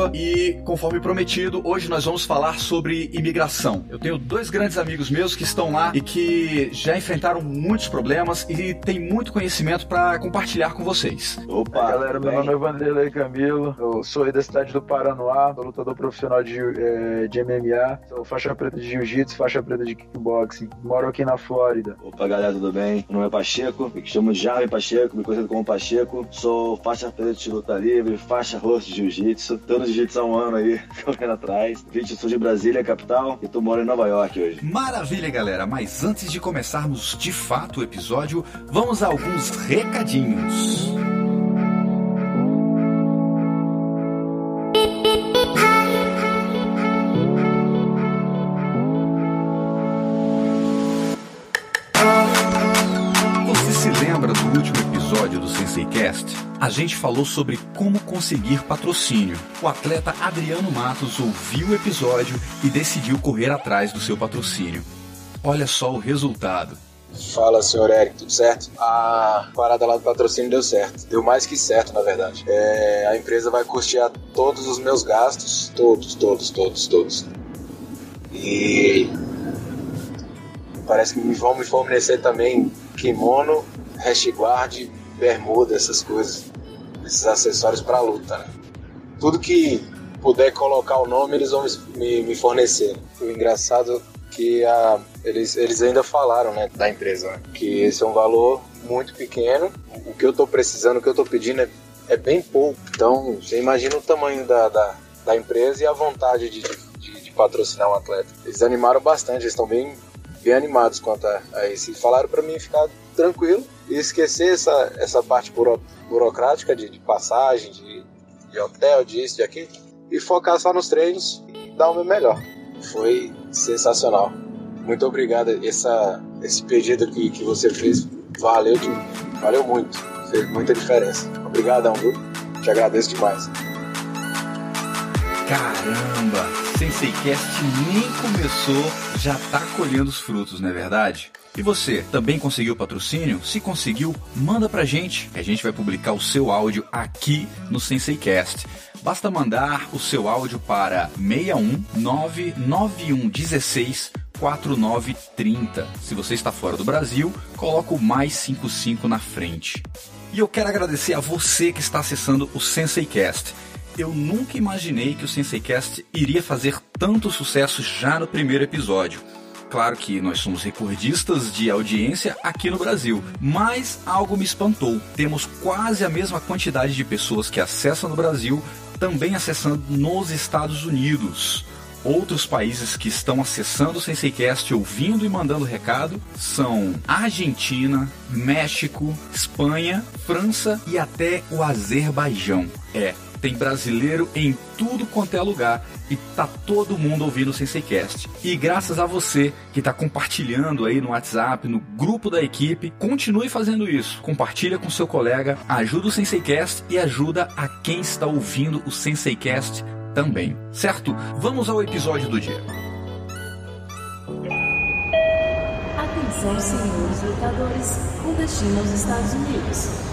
Silva e, conforme prometido, hoje nós vamos falar sobre imigração. Eu tenho dois grandes amigos meus que estão lá e que já enfrentaram muitos problemas e têm muito conhecimento para compartilhar com vocês. Opa, Aí, galera, meu nome é Vanderlei Camilo, eu sou aí da cidade do Paranoá, sou lutador profissional de, eh, de MMA, sou faixa preta de jiu-jitsu, faixa preta de kickboxing, moro aqui na Flórida. Opa, galera, tudo bem? Meu nome é Pacheco, me chamo Jaime Pacheco, me conhecido como Pacheco. Sou faixa preta de luta livre, faixa roxa de jiu-jitsu. Tô jiu-jitsu há um ano aí, correndo atrás. Vídeo sou de Brasília, capital, e tô morando em Nova York hoje. Maravilha, galera! Mas antes de começarmos de fato o episódio, vamos a alguns recadinhos. Você A gente falou sobre como conseguir patrocínio. O atleta Adriano Matos ouviu o episódio e decidiu correr atrás do seu patrocínio. Olha só o resultado. Fala, senhor Eric, tudo certo? A parada lá do patrocínio deu certo. Deu mais que certo, na verdade. É, a empresa vai custear todos os meus gastos. Todos, todos, todos, todos. E parece que vão me fornecer também kimono, guard, bermuda, essas coisas. Esses acessórios pra luta, né? Tudo que puder colocar o nome, eles vão me, me fornecer. O engraçado que a, eles, eles ainda falaram, né, da empresa, né, que esse é um valor muito pequeno. O que eu tô precisando, o que eu tô pedindo é, é bem pouco. Então, você imagina o tamanho da, da, da empresa e a vontade de, de, de patrocinar um atleta. Eles animaram bastante, eles estão bem, bem animados quanto a, a isso. E falaram para mim ficar tranquilo e esquecer essa, essa parte buro, burocrática de, de passagem, de, de hotel, disso, de aquilo, e focar só nos treinos e dar o meu melhor. Foi sensacional. Muito obrigado. Essa, esse pedido que, que você fez valeu, valeu muito. Fez muita diferença. Obrigadão, viu? Te agradeço demais. Caramba! SenseiCast nem começou, já tá colhendo os frutos, não é verdade? E você, também conseguiu patrocínio? Se conseguiu, manda pra gente, a gente vai publicar o seu áudio aqui no SenseiCast. Basta mandar o seu áudio para 61 99116 4930. Se você está fora do Brasil, coloca o mais 55 na frente. E eu quero agradecer a você que está acessando o SenseiCast. Eu nunca imaginei que o SenseiCast iria fazer tanto sucesso já no primeiro episódio. Claro que nós somos recordistas de audiência aqui no Brasil, mas algo me espantou. Temos quase a mesma quantidade de pessoas que acessam no Brasil também acessando nos Estados Unidos. Outros países que estão acessando o SenseiCast, ouvindo e mandando recado são Argentina, México, Espanha, França e até o Azerbaijão. É, tem brasileiro em tudo quanto é lugar e tá todo mundo ouvindo o SenseiCast. E graças a você que tá compartilhando aí no WhatsApp, no grupo da equipe, continue fazendo isso. Compartilha com seu colega, ajuda o SenseiCast e ajuda a quem está ouvindo o SenseiCast também. Certo? Vamos ao episódio do dia. Atenção, senhores lutadores, com destino aos Estados Unidos.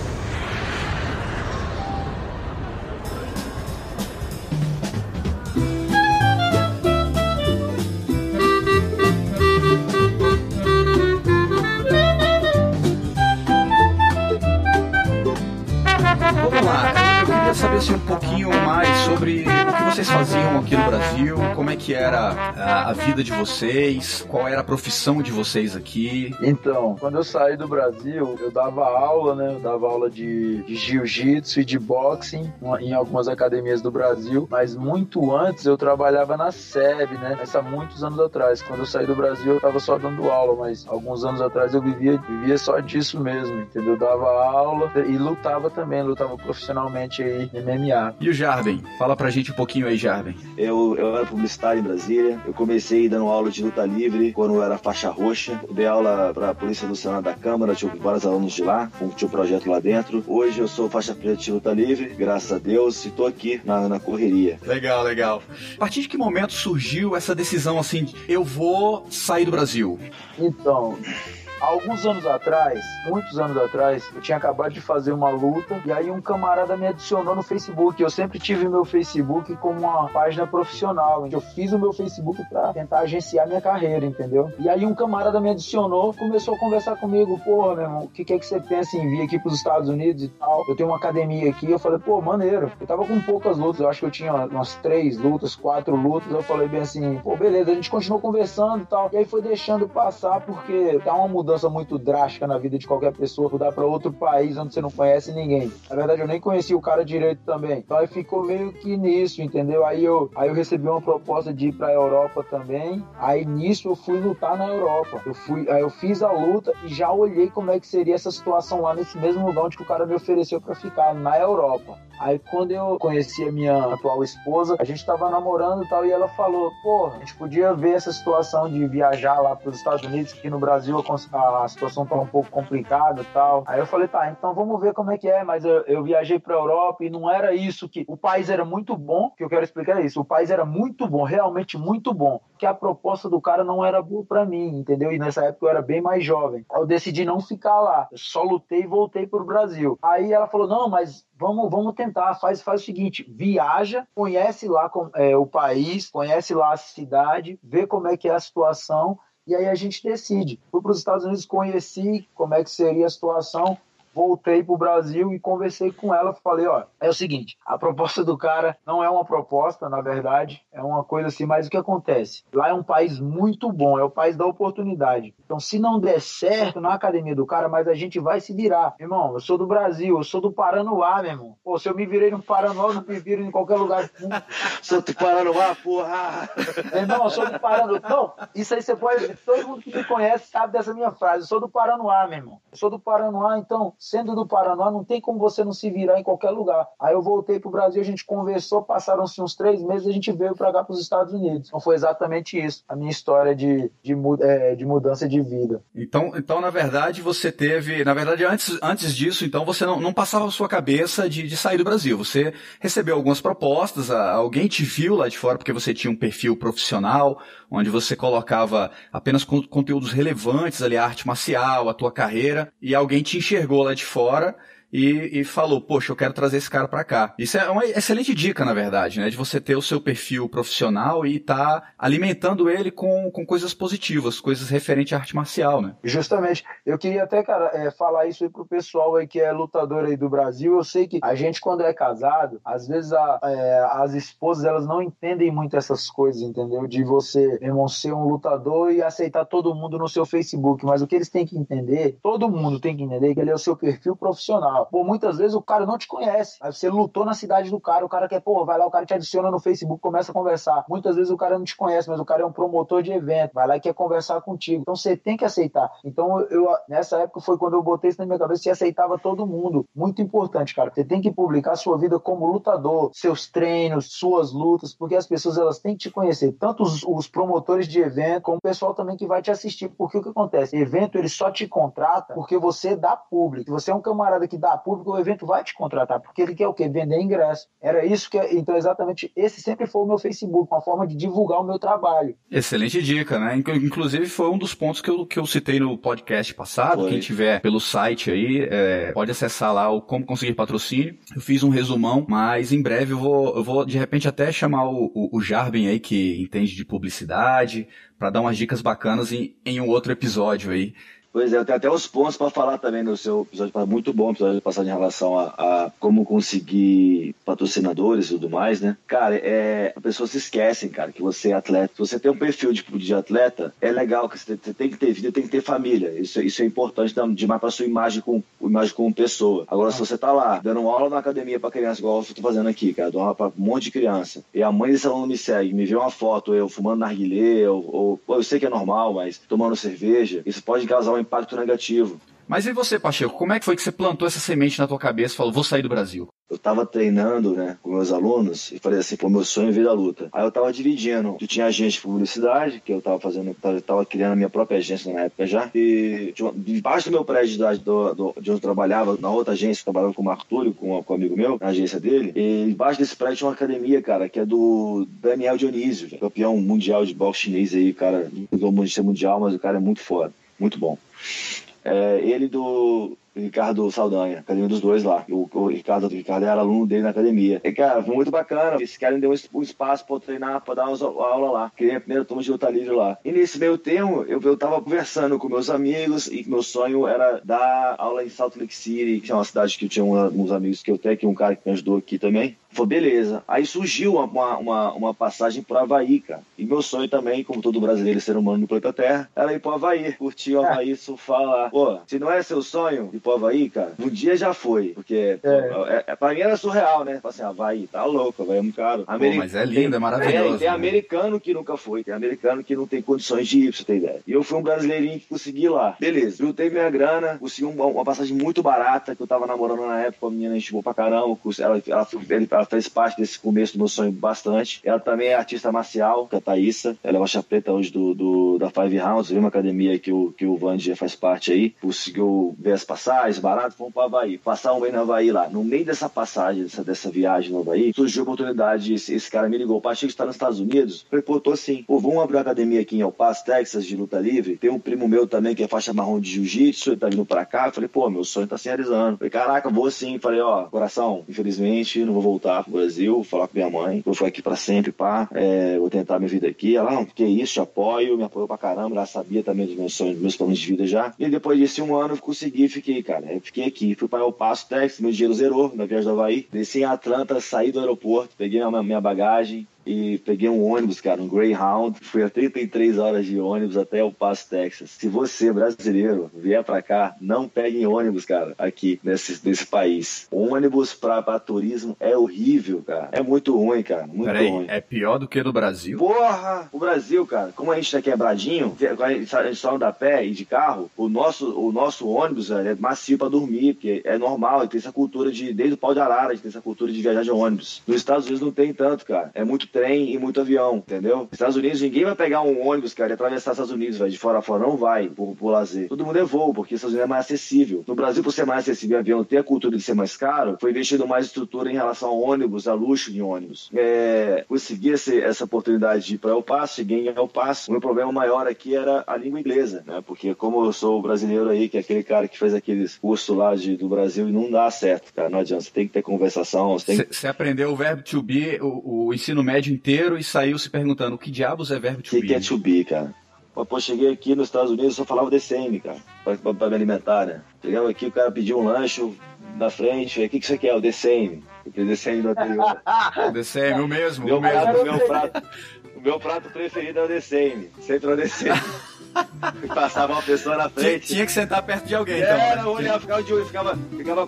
Que era a, a vida de vocês, qual era a profissão de vocês aqui. Então, quando eu saí do Brasil, eu dava aula, né? Eu dava aula de, de jiu-jitsu e de boxing em algumas academias do Brasil, mas muito antes eu trabalhava na SEB, né? Essa há muitos anos atrás. Quando eu saí do Brasil, eu tava só dando aula, mas alguns anos atrás eu vivia, vivia só disso mesmo, entendeu? Eu dava aula e lutava também, lutava profissionalmente aí em MMA. E o Jarvin? Fala pra gente um pouquinho aí, Jarvin. Eu, eu era publicitário em Brasília. Eu comecei dando aula de luta livre quando eu era faixa roxa. Eu dei aula para a Polícia do Senado da Câmara, tinha vários alunos de lá, tinha um projeto lá dentro. Hoje eu sou faixa preta de luta livre, graças a Deus, e tô aqui na, na correria. Legal, legal. A partir de que momento surgiu essa decisão assim, de, eu vou sair do Brasil? Então, alguns anos atrás, muitos anos atrás, eu tinha acabado de fazer uma luta e aí um camarada me adicionou no Facebook. Eu sempre tive meu Facebook como uma página profissional. Eu fiz o meu Facebook para tentar agenciar minha carreira, entendeu? E aí um camarada me adicionou, começou a conversar comigo, porra, meu irmão, o que, que é que você pensa em vir aqui pros Estados Unidos e tal? Eu tenho uma academia aqui. Eu falei, pô, maneiro. Eu tava com poucas lutas, eu acho que eu tinha umas três lutas, quatro lutas. Eu falei bem assim, pô, beleza, a gente continuou conversando e tal. E aí foi deixando passar porque dá uma mudança muito drástica na vida de qualquer pessoa, mudar para outro país onde você não conhece ninguém. Na verdade, eu nem conhecia o cara direito também. Então aí ficou meio que nisso, entendeu? Aí eu, aí eu recebi uma proposta de ir pra Europa também. Aí nisso eu fui lutar na Europa. Eu fui, aí eu fiz a luta e já olhei como é que seria essa situação lá nesse mesmo lugar onde o cara me ofereceu para ficar, na Europa. Aí quando eu conheci a minha atual esposa, a gente tava namorando e tal, e ela falou, pô, a gente podia ver essa situação de viajar lá para os Estados Unidos, que no Brasil a situação tá um pouco complicada e tal. Aí eu falei, tá, então vamos ver como é que é, mas eu, eu viajei pra Europa e não era isso que... O país era muito bom, que eu quero explicar é isso, o país era muito bom, realmente muito bom, que a proposta do cara não era boa pra mim, entendeu? E nessa época eu era bem mais jovem. Eu decidi não ficar lá, eu só lutei e voltei pro Brasil. Aí ela falou, não, mas vamos, vamos tentar, faz, faz o seguinte, viaja, conhece lá é, o país, conhece lá a cidade, vê como é que é a situação e aí a gente decide. Fui para os Estados Unidos, conheci como é que seria a situação, voltei pro Brasil e conversei com ela. Falei, ó, é o seguinte, a proposta do cara não é uma proposta, na verdade, é uma coisa assim, mas o que acontece? Lá é um país muito bom, é o país da oportunidade. Então, se não der certo na academia do cara, mas a gente vai se virar. Irmão, eu sou do Brasil, eu sou do Paranoá, meu irmão. Pô, se eu me virei no Paranoá, eu não me viro em qualquer lugar. sou do Paranoá, porra! irmão, eu sou do Paranoá. Não, isso aí você pode. Todo mundo que me conhece sabe dessa minha frase. Eu sou do Paranoá, meu irmão. Eu sou do Paranoá, então sendo do Paraná, não tem como você não se virar em qualquer lugar. Aí eu voltei pro Brasil, a gente conversou, passaram-se uns três meses, a gente veio para cá, para os Estados Unidos. Então foi exatamente isso, a minha história de, de, é, de mudança de vida. Então, então, na verdade, você teve. Na verdade, antes, antes disso, então, você não, não passava a sua cabeça de, de sair do Brasil. Você recebeu algumas propostas, alguém te viu lá de fora porque você tinha um perfil profissional, onde você colocava apenas conteúdos relevantes ali, a arte marcial, a tua carreira, e alguém te enxergou lá de fora e, e falou, poxa, eu quero trazer esse cara para cá. Isso é uma excelente dica, na verdade, né? De você ter o seu perfil profissional e estar tá alimentando ele com, com coisas positivas, coisas referentes à arte marcial, né? Justamente. Eu queria até, cara, é, falar isso aí pro pessoal aí que é lutador aí do Brasil. Eu sei que a gente, quando é casado, às vezes a, é, as esposas, elas não entendem muito essas coisas, entendeu? De você, irmão, ser um lutador e aceitar todo mundo no seu Facebook. Mas o que eles têm que entender, todo mundo tem que entender que ele é o seu perfil profissional. Pô, muitas vezes o cara não te conhece. Aí você lutou na cidade do cara, o cara quer, pô, vai lá, o cara te adiciona no Facebook, começa a conversar. Muitas vezes o cara não te conhece, mas o cara é um promotor de evento, vai lá e quer conversar contigo. Então você tem que aceitar. Então eu, nessa época foi quando eu botei isso na minha cabeça e aceitava todo mundo. Muito importante, cara. Você tem que publicar sua vida como lutador, seus treinos, suas lutas, porque as pessoas elas têm que te conhecer, tanto os, os promotores de evento, como o pessoal também que vai te assistir. Porque o que acontece? Evento ele só te contrata porque você dá público. Se você é um camarada que dá dar público, o evento vai te contratar, porque ele quer o quê? Vender ingresso. Era isso que. Então, exatamente, esse sempre foi o meu Facebook, uma forma de divulgar o meu trabalho. Excelente dica, né? Inclusive, foi um dos pontos que eu, que eu citei no podcast passado. Foi. Quem tiver pelo site aí, é, pode acessar lá o Como Conseguir Patrocínio. Eu fiz um resumão, mas em breve eu vou, eu vou de repente até chamar o, o, o Jarbin aí, que entende de publicidade, para dar umas dicas bacanas em, em um outro episódio aí. Pois é, eu tenho até os pontos para falar também no seu episódio, muito bom episódio passado em relação a, a, como conseguir patrocinadores e tudo mais, né? Cara, é, as pessoas se esquecem, cara, que você é atleta. Se você tem um perfil de, de atleta, é legal, que você tem que ter vida, tem que ter família. Isso, isso é importante demais para sua imagem com imagem como pessoa. Agora, se você tá lá dando aula na academia para criança, igual eu tô fazendo aqui, cara, dou aula para um monte de criança, e a mãe desse aluno me segue, me vê uma foto, eu fumando narguilé, ou, ou eu sei que é normal, mas tomando cerveja, isso pode causar um impacto negativo. Mas e você, Pacheco, como é que foi que você plantou essa semente na tua cabeça e falou, vou sair do Brasil? Eu tava treinando, né, com meus alunos e falei assim, pô, meu sonho é vir da luta. Aí eu tava dividindo. Eu tinha agência de publicidade, que eu tava fazendo, eu tava criando a minha própria agência na época já. E debaixo do meu prédio do, do, de onde eu trabalhava, na outra agência, eu trabalhava com o Marco Túlio, com, com um amigo meu, na agência dele. E embaixo desse prédio tinha uma academia, cara, que é do Daniel Dionísio, campeão mundial de boxe chinês aí, cara, não mundial, mas o cara é muito foda. muito bom. É, ele do Ricardo Saldanha, academia dos dois lá. O, o Ricardo, o Ricardo era aluno dele na academia. E, cara, foi muito bacana. Esse cara me deu um espaço pra eu treinar, pra dar uma aula lá. Criei a primeira turma de luta livre lá. E nesse meio tempo, eu, eu tava conversando com meus amigos e meu sonho era dar aula em Salt Lake City, que é uma cidade que eu tinha uns amigos que eu tenho, que um cara que me ajudou aqui também. Foi beleza. Aí surgiu uma, uma, uma passagem pro Havaí, cara. E meu sonho também, como todo brasileiro ser humano no planeta Terra, era ir pro Havaí, curtir o Havaí, surfar lá. Pô, se não é seu sonho ir pro Havaí, cara, um dia já foi. Porque é. é, é pra mim era surreal, né? Assim, Havaí, tá louco, Havaí é muito caro. Pô, mas é lindo, é maravilhoso. É, tem né? americano que nunca foi, tem americano que não tem condições de ir, pra você ter ideia. E eu fui um brasileirinho que consegui ir lá. Beleza, juntei minha grana, consegui uma, uma passagem muito barata, que eu tava namorando na época, a menina boa pra caramba, ela, ela, ela, ela fez parte desse começo do meu sonho bastante. Ela também é artista marcial, que é a Thaísa. Ela é faixa preta hoje do, do, da Five Rounds, uma academia que o, que o Vandy faz parte aí. Conseguiu ver as passagens, barato, fomos para Havaí. Passar um mês no Havaí lá. No meio dessa passagem, dessa, dessa viagem no Havaí, surgiu a oportunidade, esse, esse cara me ligou, Pacheco está nos Estados Unidos. Falei, pô, tô assim. Pô, vamos abrir uma academia aqui em El Paso, Texas, de luta livre. Tem um primo meu também que é faixa marrom de jiu-jitsu, ele tá vindo pra cá. falei, pô, meu sonho tá se realizando. Falei, caraca, vou sim. Falei, ó, coração, infelizmente, não vou voltar pro Brasil, falar com minha mãe, vou ficar aqui pra sempre, pá, é, vou tentar minha vida aqui. Ela, não, que isso, te apoio, me apoiou pra caramba, ela sabia também dos meus sonhos, dos meus planos de vida já. E depois desse um ano eu consegui, fiquei, cara, eu fiquei aqui, fui para o Passo Texas, meu dinheiro zerou na viagem do Havaí, desci em Atlanta, saí do aeroporto, peguei a minha bagagem, e peguei um ônibus, cara, um Greyhound. Fui a 33 horas de ônibus até o Passo, Texas. Se você, brasileiro, vier para cá, não pegue ônibus, cara, aqui nesse, nesse país. ônibus pra, pra turismo é horrível, cara. É muito ruim, cara. Muito Peraí, ruim. é pior do que no Brasil? Porra! O Brasil, cara, como a gente tá quebradinho, a gente só anda a pé e de carro, o nosso, o nosso ônibus é macio pra dormir, porque é normal, tem essa cultura de, desde o pau de arara, a gente tem essa cultura de viajar de ônibus. Nos Estados Unidos não tem tanto, cara. É muito trem e muito avião, entendeu? Estados Unidos, ninguém vai pegar um ônibus, cara, e atravessar os Estados Unidos, velho, de fora a fora. Não vai, por, por lazer. Todo mundo é voo, porque os Estados Unidos é mais acessível. No Brasil, por ser mais acessível avião, ter a cultura de ser mais caro, foi investido mais estrutura em relação a ônibus, a luxo de ônibus. É, consegui esse, essa oportunidade de ir para El Paso, cheguei em El Paso. O meu problema maior aqui era a língua inglesa, né? Porque como eu sou brasileiro aí, que é aquele cara que fez aqueles cursos lá de, do Brasil e não dá certo, cara. Não adianta, você tem que ter conversação. Você, que... aprendeu o verbo to be o, o ensino médio inteiro e saiu se perguntando o que diabos é verbo to que be. O que é to be, cara? Pô, cheguei aqui nos Estados Unidos só falava DCM, cara, pra, pra, pra, me alimentar, né? Chegava aqui, o cara pediu um lanche na frente, o que, que você quer? O DCM. O DCM do anterior. o DCM, o mesmo, meu o mesmo. Prato, meu prato, o meu prato preferido é o DCM, sempre o DCM. Passava uma pessoa na frente. Tinha que sentar perto de alguém, então. Era, né? eu olhava, ficava de olho, ficava, ficava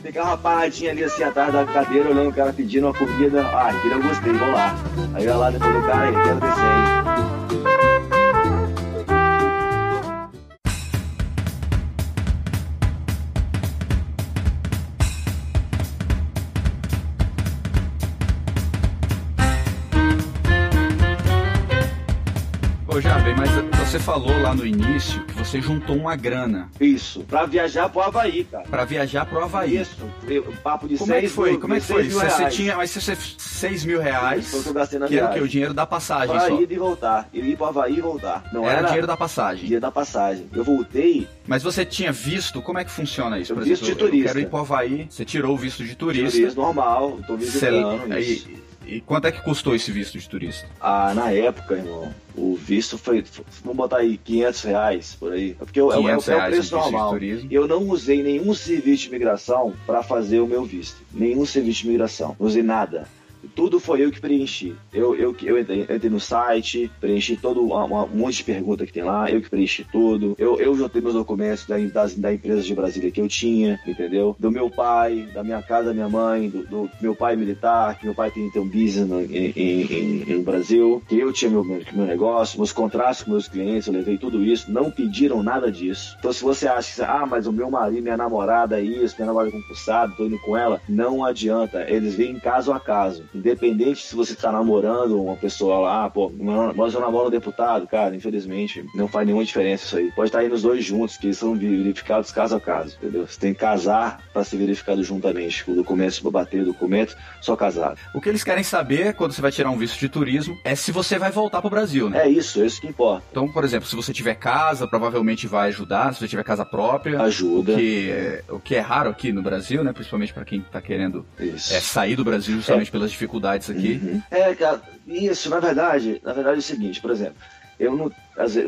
ficava paradinha ali assim atrás da cadeira, olhando o cara pedindo uma comida. Ah, aquilo eu gostei, vou lá. Aí eu ia lá depois do cara, eu quero descer aí. Ô, Jabe, mas você falou lá no início que você juntou uma grana. Isso, pra viajar pro Havaí, cara. Pra viajar pro Havaí. Isso, papo de Como é que foi? Mil, Como é que foi? Você, reais. tinha, mas você 6 mil reais, Foi que eu que era o que? O dinheiro da passagem Pra só. ir e voltar. Ir pro Havaí e voltar. Não Era era, dinheiro da passagem. dia da passagem. Eu voltei, Mas você tinha visto? Como é que funciona isso? Eu Por visto exemplo, de turista. Eu quero ir pro Havaí, você tirou o visto de turista. turista normal, tô visitando Você- isso. e, e quanto é que custou esse visto de turista? Ah, na época, irmão, o visto foi, foi- botar aí, 500 reais por aí. É porque eu- é, o- é, o- 500 o reais preço normal. Eu não usei nenhum serviço de imigração para fazer o meu visto. Nenhum serviço de imigração. Não usei nada. Tudo foi eu que preenchi. Eu, eu, eu entrei, entrei no site, preenchi todo uma- uma- um monte de pergunta que tem lá, eu que preenchi tudo. Eu, eu juntei meus documentos da, das, da empresa de Brasília que eu tinha, entendeu? Do meu pai, da minha casa, da minha mãe, do, do meu pai militar, que meu pai tem, tem um business no, em, em- em- no Brasil, que eu tinha meu, meu, negócio, meus contratos com meus clientes, eu levei tudo isso, não pediram nada disso. Então se você acha que, ah, mas o meu marido, minha namorada é isso, minha namorada é concursada, tô indo com ela, não adianta, eles vêm caso a caso. Independente se você tá namorando uma pessoa lá, pô, mas eu namoro um deputado, cara, infelizmente, não faz nenhuma diferença isso aí. Pode estar indo os dois juntos, que são verificados caso a caso, entendeu? Você tem que casar para ser verificado juntamente. O documento, para bater o documento, só casado. O que eles querem saber quando você vai tirar um visto de turismo é se você vai voltar pro Brasil, né? É isso, é isso que importa. Então, por exemplo, se você tiver casa, provavelmente vai ajudar. Se você tiver casa própria, ajuda. O que é, o que é raro aqui no Brasil, né? Principalmente para quem tá querendo é, sair do Brasil justamente é. pelas dificuldades aqui. Uhum. É, isso, na verdade, na verdade é o seguinte, por exemplo, eu não,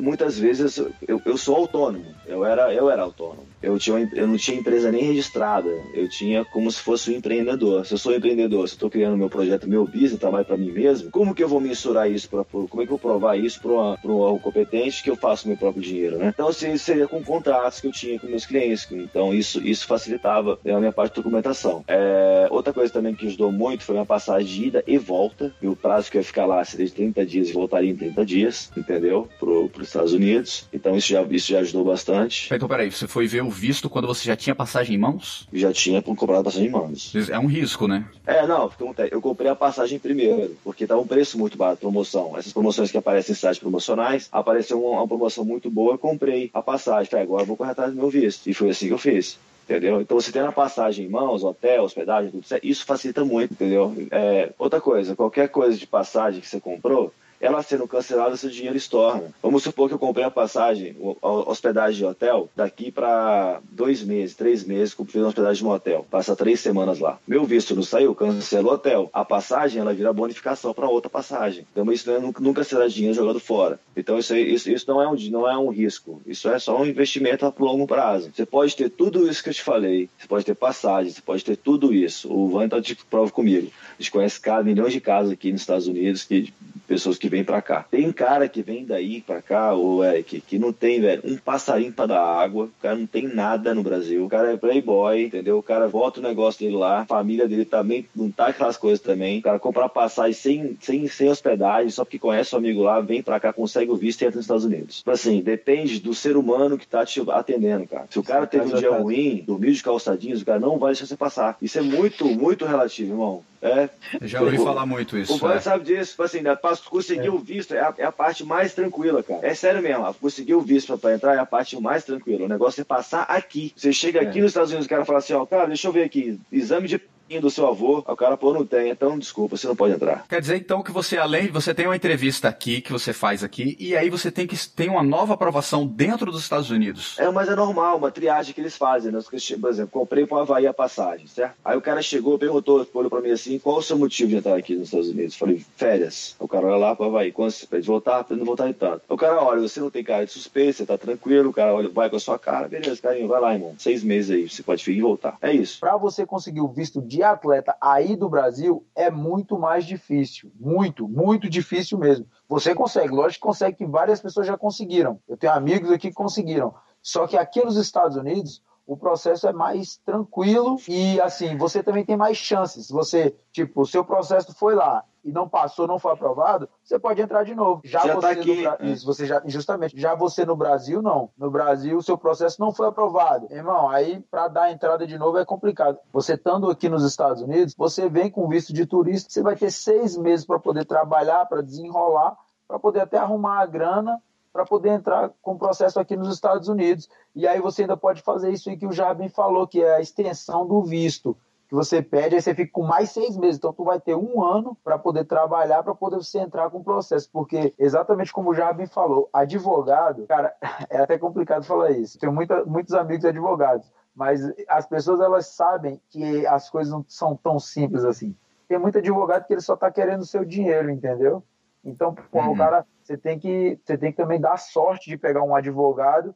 muitas vezes eu, eu sou autônomo, eu era, eu era autônomo. Eu, tinha, eu não tinha empresa nem registrada, eu tinha como se fosse um empreendedor. Se eu sou empreendedor, se eu estou criando meu projeto, meu business, trabalho para mim mesmo, como que eu vou mensurar isso, pra, como é que eu vou provar isso para um órgão competente que eu faço meu próprio dinheiro, né? Então, assim, seria com contratos que eu tinha com meus clientes, então isso, isso facilitava a minha parte de documentação. É, outra coisa também que ajudou muito foi a passagem de ida e volta, e o prazo que eu ia ficar lá seria de 30 dias e voltaria em 30 dias, entendeu? Pro, os Estados Unidos. Então isso já, isso já ajudou bastante. Então, peraí, você foi ver o visto quando você já tinha passagem em mãos? Já tinha comprado passagem em mãos. É um risco, né? É, não, eu comprei a passagem primeiro, porque estava um preço muito barato, promoção. Essas promoções que aparecem em sites promocionais, apareceu uma, uma promoção muito boa, eu comprei a passagem. Falei, agora eu vou correr atrás do meu visto. E foi assim que eu fiz entendeu? Então você tendo a passagem em mãos, hotel, hospedagem, tudo isso, isso facilita muito, entendeu? É, outra coisa, qualquer coisa de passagem que você comprou, ela sendo cancelada, seu dinheiro estorna. Vamos supor que eu comprei a passagem, a hospedagem de hotel, daqui para dois meses, três meses, comprei uma hospedagem de hotel, passa três semanas lá. Meu visto não saiu, cancela o hotel. A passagem, ela vira bonificação para outra passagem. Então isso é, nunca será dinheiro jogado fora. Então isso, isso, isso não, é um, não é um risco, isso é só um investimento a longo prazo. Você pode ter tudo isso que eu te falei, você pode ter passagem, você pode ter tudo isso. O Van tá de prova comigo. A gente conhece cada, milhões de casos aqui nos Estados Unidos que pessoas que vêm para cá. Tem cara que vem daí para cá, ou é que, que não tem, velho, um passarinho para dar água. O cara não tem nada no Brasil. O cara é playboy, entendeu? O cara volta o negócio dele lá, a família dele também não tá aquelas coisas também. O cara comprar passagem sem, sem, sem hospedagem, só porque conhece o amigo lá, vem para cá, consegue o visto e entra nos Estados Unidos. Tipo assim, depende do ser humano que tá te atendendo, cara. Se o cara teve um dia ruim, dormiu de calçadinhos, o cara não vai deixar você passar. Isso é muito, muito relativo, irmão. É. Já ouvi falar muito isso. O Band é. sabe disso, tipo assim, né? conseguir é. o visto é a, é a, parte mais tranquila, cara. É sério mesmo, conseguir o visto pra, entrar é a parte mais tranquila. O negócio é passar aqui. Você chega aqui é. nos Estados Unidos, o cara fala assim, ó, cara, deixa eu ver aqui, exame de do seu avô, o cara, pô, não tem, então desculpa, você não pode entrar. Quer dizer, então, que você, além, você tem uma entrevista aqui, que você faz aqui, e aí você tem que tem uma nova aprovação dentro dos Estados Unidos. É, mas é normal, uma triagem que eles fazem, né? Por exemplo, comprei para Havaí a passagem, certo? Aí o cara chegou, perguntou, olhou para mim assim, qual o seu motivo de entrar aqui nos Estados Unidos? Eu falei, férias. O cara olha lá para Havaí, quando você pede voltar, não voltar em tanto. O cara olha, você não tem cara de suspeito, você tá tranquilo, o cara olha, vai com a sua cara, beleza, carinho, vai lá, irmão. Seis meses aí, você pode vir e voltar. É isso. Para você conseguir o visto de atleta aí do Brasil é muito mais difícil. Muito, muito difícil mesmo. Você consegue, lógico que consegue, que várias pessoas já conseguiram. Eu tenho amigos aqui que conseguiram. Só que aqui nos Estados Unidos, o processo é mais tranquilo e assim, você também tem mais chances. Você, tipo, o seu processo foi lá e não passou, não foi aprovado, você pode entrar de novo. Já, já você tá aqui, no, isso, você já justamente, já você no Brasil não. No Brasil o seu processo não foi aprovado. Irmão, aí para dar entrada de novo é complicado. Você estando aqui nos Estados Unidos, você vem com visto de turista, você vai ter seis meses para poder trabalhar, para desenrolar, para poder até arrumar a grana para poder entrar com o processo aqui nos Estados Unidos. E aí você ainda pode fazer isso aí que o Jarbin falou, que é a extensão do visto que você pede, aí você fica com mais seis meses. Então, tu vai ter um ano para poder trabalhar, para poder você entrar com o processo. Porque, exatamente como o Jarbin falou, advogado, cara, é até complicado falar isso. Tenho muita, muitos amigos advogados, mas as pessoas elas sabem que as coisas não são tão simples assim. Tem muito advogado que ele só está querendo o seu dinheiro, entendeu? Então, pô, uhum. o cara, você tem que você tem que também dar sorte de pegar um advogado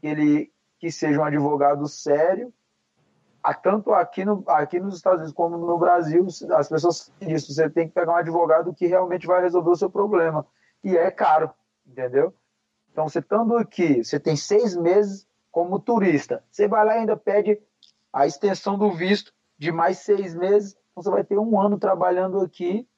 que ele que seja um advogado sério tanto aqui, no, aqui nos Estados Unidos como no Brasil, as pessoas isso, você tem que pegar um advogado que realmente vai resolver o seu problema. E é caro, entendeu? Então, você estando aqui, você tem seis meses como turista. Você vai lá e ainda pede a extensão do visto de mais seis meses. Então, você vai ter um ano trabalhando aqui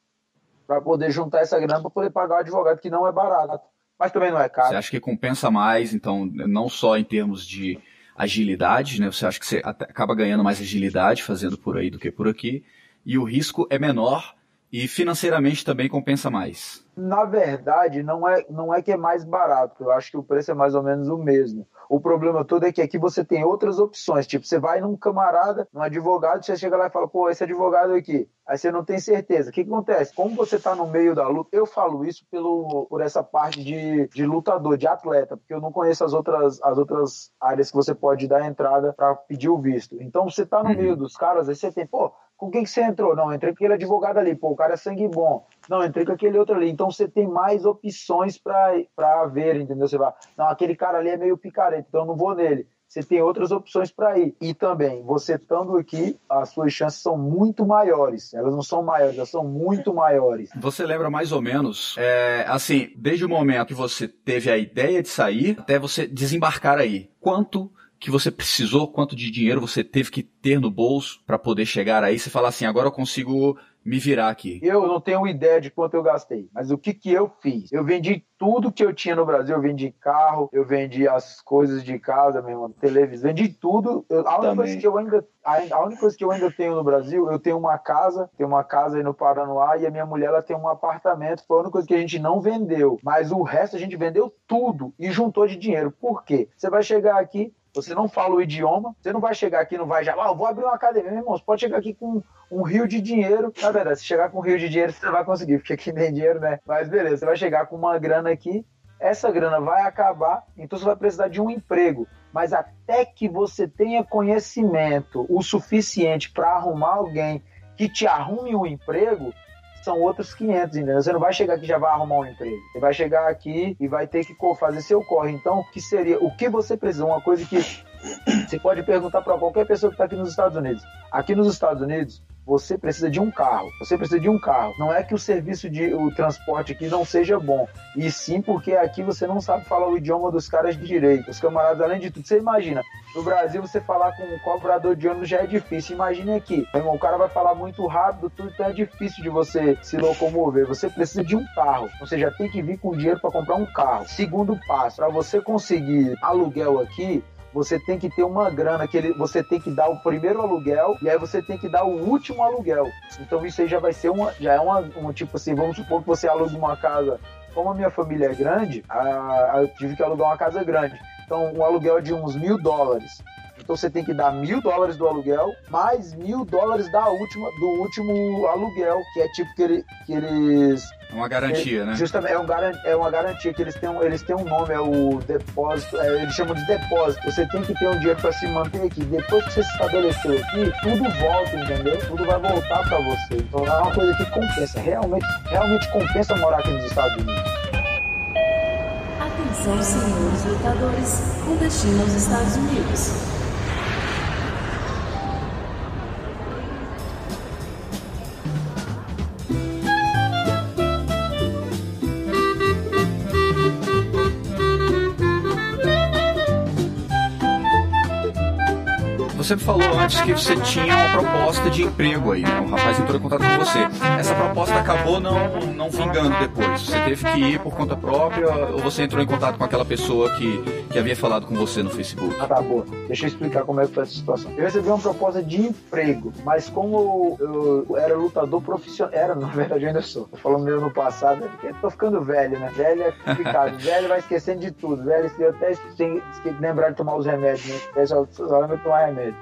para poder juntar essa grana para poder pagar o advogado, que não é barato. Mas também não é caro. Você acha que compensa mais, então, não só em termos de agilidade, né? Você acha que você acaba ganhando mais agilidade fazendo por aí do que por aqui, e o risco é menor E financeiramente também compensa mais? Na verdade, não é, não é que é mais barato, eu acho que o preço é mais ou menos o mesmo. O problema todo é que aqui você tem outras opções. Tipo, você vai num camarada, num advogado, você chega lá e fala, pô, esse advogado aqui. Aí você não tem certeza. O que, que acontece? Como você está no meio da luta, eu falo isso pelo, por essa parte de, de lutador, de atleta, porque eu não conheço as outras, as outras áreas que você pode dar entrada para pedir o visto. Então você está no uhum. meio dos caras, aí você tem, pô, com quem que você entrou? Não, entrei com aquele advogado ali, pô, o cara é sangue bom. Não, entrei com aquele outro ali. Então você tem mais opções para ver, entendeu? Você vai, não, aquele cara ali é meio picareta, então não vou nele. Você tem outras opções para ir. E também, você estando aqui, as suas chances são muito maiores. Elas não são maiores, elas são muito maiores. Você lembra mais ou menos, é, assim, desde o momento que você teve a ideia de sair até você desembarcar aí, quanto que você precisou, quanto de dinheiro você teve que ter no bolso para poder chegar aí? Você fala assim, agora eu consigo me virar aqui. Eu não tenho ideia de quanto eu gastei, mas o que que eu fiz? Eu vendi tudo que eu tinha no Brasil, eu vendi carro, eu vendi as coisas de casa mesmo, televisão, vendi tudo. Eu, a única coisa que eu ainda a, única coisa que eu ainda tenho no Brasil, eu tenho uma casa, tenho uma casa aí no Paranoá e a minha mulher ela tem um apartamento. Foi a única coisa que a gente não vendeu, mas o resto a gente vendeu tudo e juntou de dinheiro. Por quê? Você vai chegar aqui, você não fala o idioma, você não vai chegar aqui, não vai já, ah, vou abrir uma academia, meu irmão, você pode chegar aqui com um rio de dinheiro. Na verdade, se chegar com um rio de dinheiro, você vai conseguir, porque aqui nem dinheiro, né? Mas beleza, você vai chegar com uma grana aqui, essa grana vai acabar, então você vai precisar de um emprego. Mas até que você tenha conhecimento o suficiente para arrumar alguém que te arrume um emprego, são outros 500, entendeu? Você não vai chegar aqui e já vai arrumar um emprego. Você vai chegar aqui e vai ter que fazer seu corre. Então, o que seria? O que você precisa? Uma coisa que você pode perguntar para qualquer pessoa que está aqui nos Estados Unidos. Aqui nos Estados Unidos, você precisa de um carro. Você precisa de um carro. Não é que o serviço de o transporte aqui não seja bom, e sim porque aqui você não sabe falar o idioma dos caras de direito. Os camaradas, além de tudo, você imagina, no Brasil você falar com um cobrador de ônibus já é difícil. Imagine aqui, irmão, o cara vai falar muito rápido, tudo então é difícil de você se locomover. Você precisa de um carro. Você já tem que vir com dinheiro para comprar um carro. Segundo passo, para você conseguir aluguel aqui, você tem que ter uma grana que ele, você tem que dar o primeiro aluguel e aí você tem que dar o último aluguel. Então isso aí já vai ser uma, já é uma, um tipo assim, vamos supor que você aluga uma casa. Como a minha família é grande, a, a, eu tive que alugar uma casa grande. Então um aluguel de uns mil dólares. Então você tem que dar mil dólares do aluguel, mais mil dólares da última, do último aluguel, que é tipo que, ele, que eles é uma garantia, é, né? Justamente, é, um, é uma garantia que eles têm, um, eles têm um nome, é o depósito, é, eles chamam de depósito. Você tem que ter um dinheiro para se manter aqui. Depois que você se estabeleceu aqui, tudo volta, entendeu? Tudo vai voltar para você. Então é uma coisa que compensa, realmente, realmente compensa morar aqui nos Estados Unidos. Atenção, senhores lutadores, com destino aos Estados Unidos. Você falou antes que você tinha uma proposta de emprego aí, né? O rapaz entrou em contato com você. Essa proposta acabou não, não vingando depois. Você teve que ir por conta própria ou você entrou em contato com aquela pessoa que, que havia falado com você no Facebook? Ah, tá, boa. Deixa eu explicar como é que foi essa situação. Eu recebi uma proposta de emprego, mas como eu, eu era lutador profissional, era, na verdade eu ainda sou. Tô falando mesmo no passado, é porque tô ficando velho, né? Velho é complicado. velho vai esquecendo de tudo. Velho, eu até tem que lembrar de tomar os remédios, né? Só, só lembra de tomar remédio.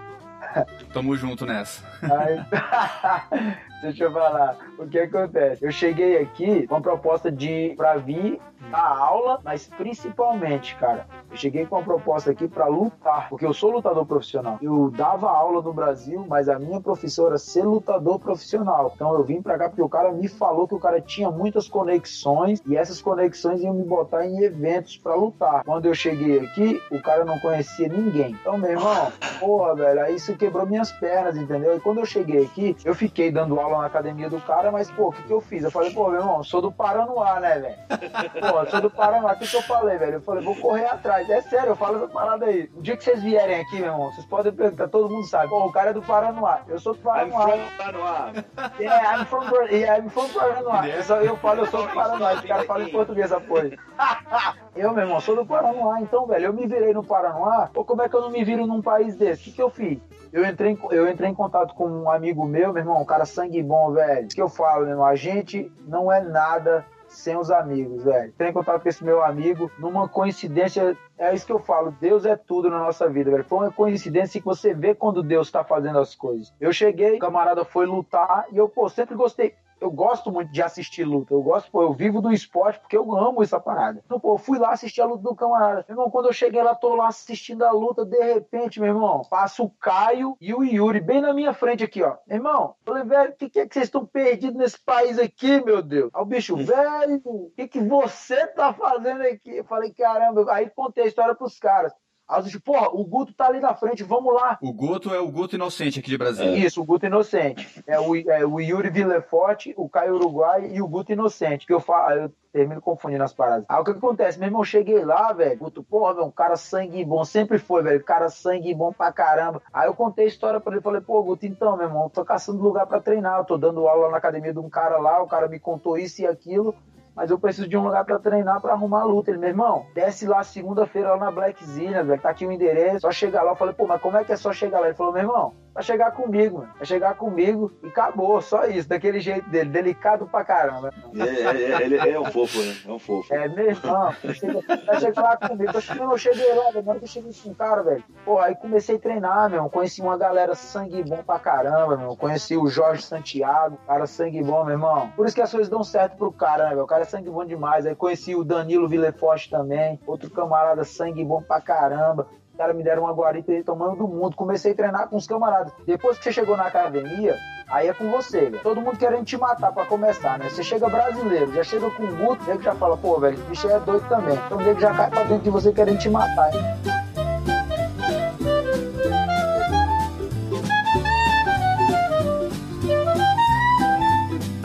Tamo junto nessa. deixa eu falar. O que acontece? Eu cheguei aqui com a proposta de pra vir dar aula, mas principalmente, cara, eu cheguei com a proposta aqui para lutar, porque eu sou lutador profissional. Eu dava aula no Brasil, mas a minha professora ser lutador profissional. Então eu vim para cá porque o cara me falou que o cara tinha muitas conexões e essas conexões iam me botar em eventos para lutar. Quando eu cheguei aqui, o cara não conhecia ninguém. Então, meu irmão, porra, velho, aí isso quebrou minhas pernas, entendeu? E quando eu cheguei aqui, eu fiquei dando aula na academia do cara, mas, pô, o que, que eu fiz? Eu falei, pô, meu irmão, sou do Paranoá, né, velho? Pô, sou do Paraná. O que, que eu falei, velho? Eu falei, vou correr atrás. É sério, eu falo essa parada aí. O dia que vocês vierem aqui, meu irmão, vocês podem perguntar, todo mundo sabe. Pô, o cara é do Paraná. Eu sou do Paraná. I'm from Paraná. Yeah, I'm from, yeah, I'm from Paraná. Eu, só, eu falo, eu sou do Paraná. Esse cara fala em português, apoio. eu, meu irmão, sou do Paraná. Então, velho, eu me virei no Paraná. Pô, como é que eu não me viro num país desse? O que, que eu fiz? Eu entrei, eu entrei em contato com um amigo meu, meu irmão, um cara sangue sangue bom, velho. Que eu falo, meu. A gente não é nada sem os amigos, velho. Tenho contato com esse meu amigo numa coincidência. É isso que eu falo, Deus é tudo na nossa vida, velho. Foi uma coincidência que você vê quando Deus tá fazendo as coisas. Eu cheguei, o camarada foi lutar e eu, pô, sempre gostei eu gosto muito de assistir luta. Eu gosto, pô, eu vivo do esporte porque eu amo essa parada. Então, pô, eu fui lá assistir a luta do camarada. Meu irmão, quando eu cheguei lá, tô lá assistindo a luta, de repente, meu irmão, passa o Caio e o Yuri bem na minha frente aqui, ó. Meu irmão, eu falei, velho, o que, que é que vocês estão perdidos nesse país aqui, meu Deus? Aí o bicho, velho, o que, que você tá fazendo aqui? Eu falei, caramba, aí contei a história pros caras. Aí eu disse, porra, o Guto tá ali na frente, vamos lá. O Guto é o Guto Inocente aqui de Brasília. Isso, o Guto Inocente. É o, é o Yuri Villeforte, o Caio Uruguai e o Guto Inocente. Que eu falo, eu termino confundindo as paradas. Aí o que, que acontece? Meu irmão, eu cheguei lá, velho. Guto, porra, meu, um cara sangue bom, sempre foi, velho. Cara sangue bom pra caramba. Aí eu contei a história pra ele, falei, pô, Guto, então, meu irmão, tô caçando lugar pra treinar. Eu tô dando aula na academia de um cara lá, o cara me contou isso e aquilo mas eu preciso de um lugar para treinar para arrumar luta. Ele, meu irmão, desce lá segunda-feira lá na Black Zina, velho, tá aqui o endereço, só chegar lá. Eu falei, pô, mas como é que é só chegar lá? Ele falou, meu irmão, vai chegar comigo, mano. Vai chegar comigo e acabou, só isso, daquele jeito dele, delicado pra caramba. É, ele, é um fofo, né? É um fofo. É, meu irmão, vai chegar lá comigo. Eu, eu cheguei lá, velho, na hora que eu cheguei com um cara, velho, pô, aí comecei a treinar, meu, conheci uma galera sangue bom pra caramba, meu, conheci o Jorge Santiago, cara sangue bom, meu irmão. Por isso que as coisas dão certo pro cara, né, meu, o cara é sangue bom demais. Aí conheci o Danilo Villeforte também, outro camarada sangue bom pra caramba. Os caras me deram uma guarita aí tomando do mundo. Comecei a treinar com os camaradas. Depois que você chegou na academia, aí é com você, velho. Todo mundo querendo te matar pra começar, né? Você chega brasileiro, já chega com o Guto, o nego já fala, pô, velho, esse bicho é doido também. Então o nego já cai pra dentro de você querendo te matar, hein?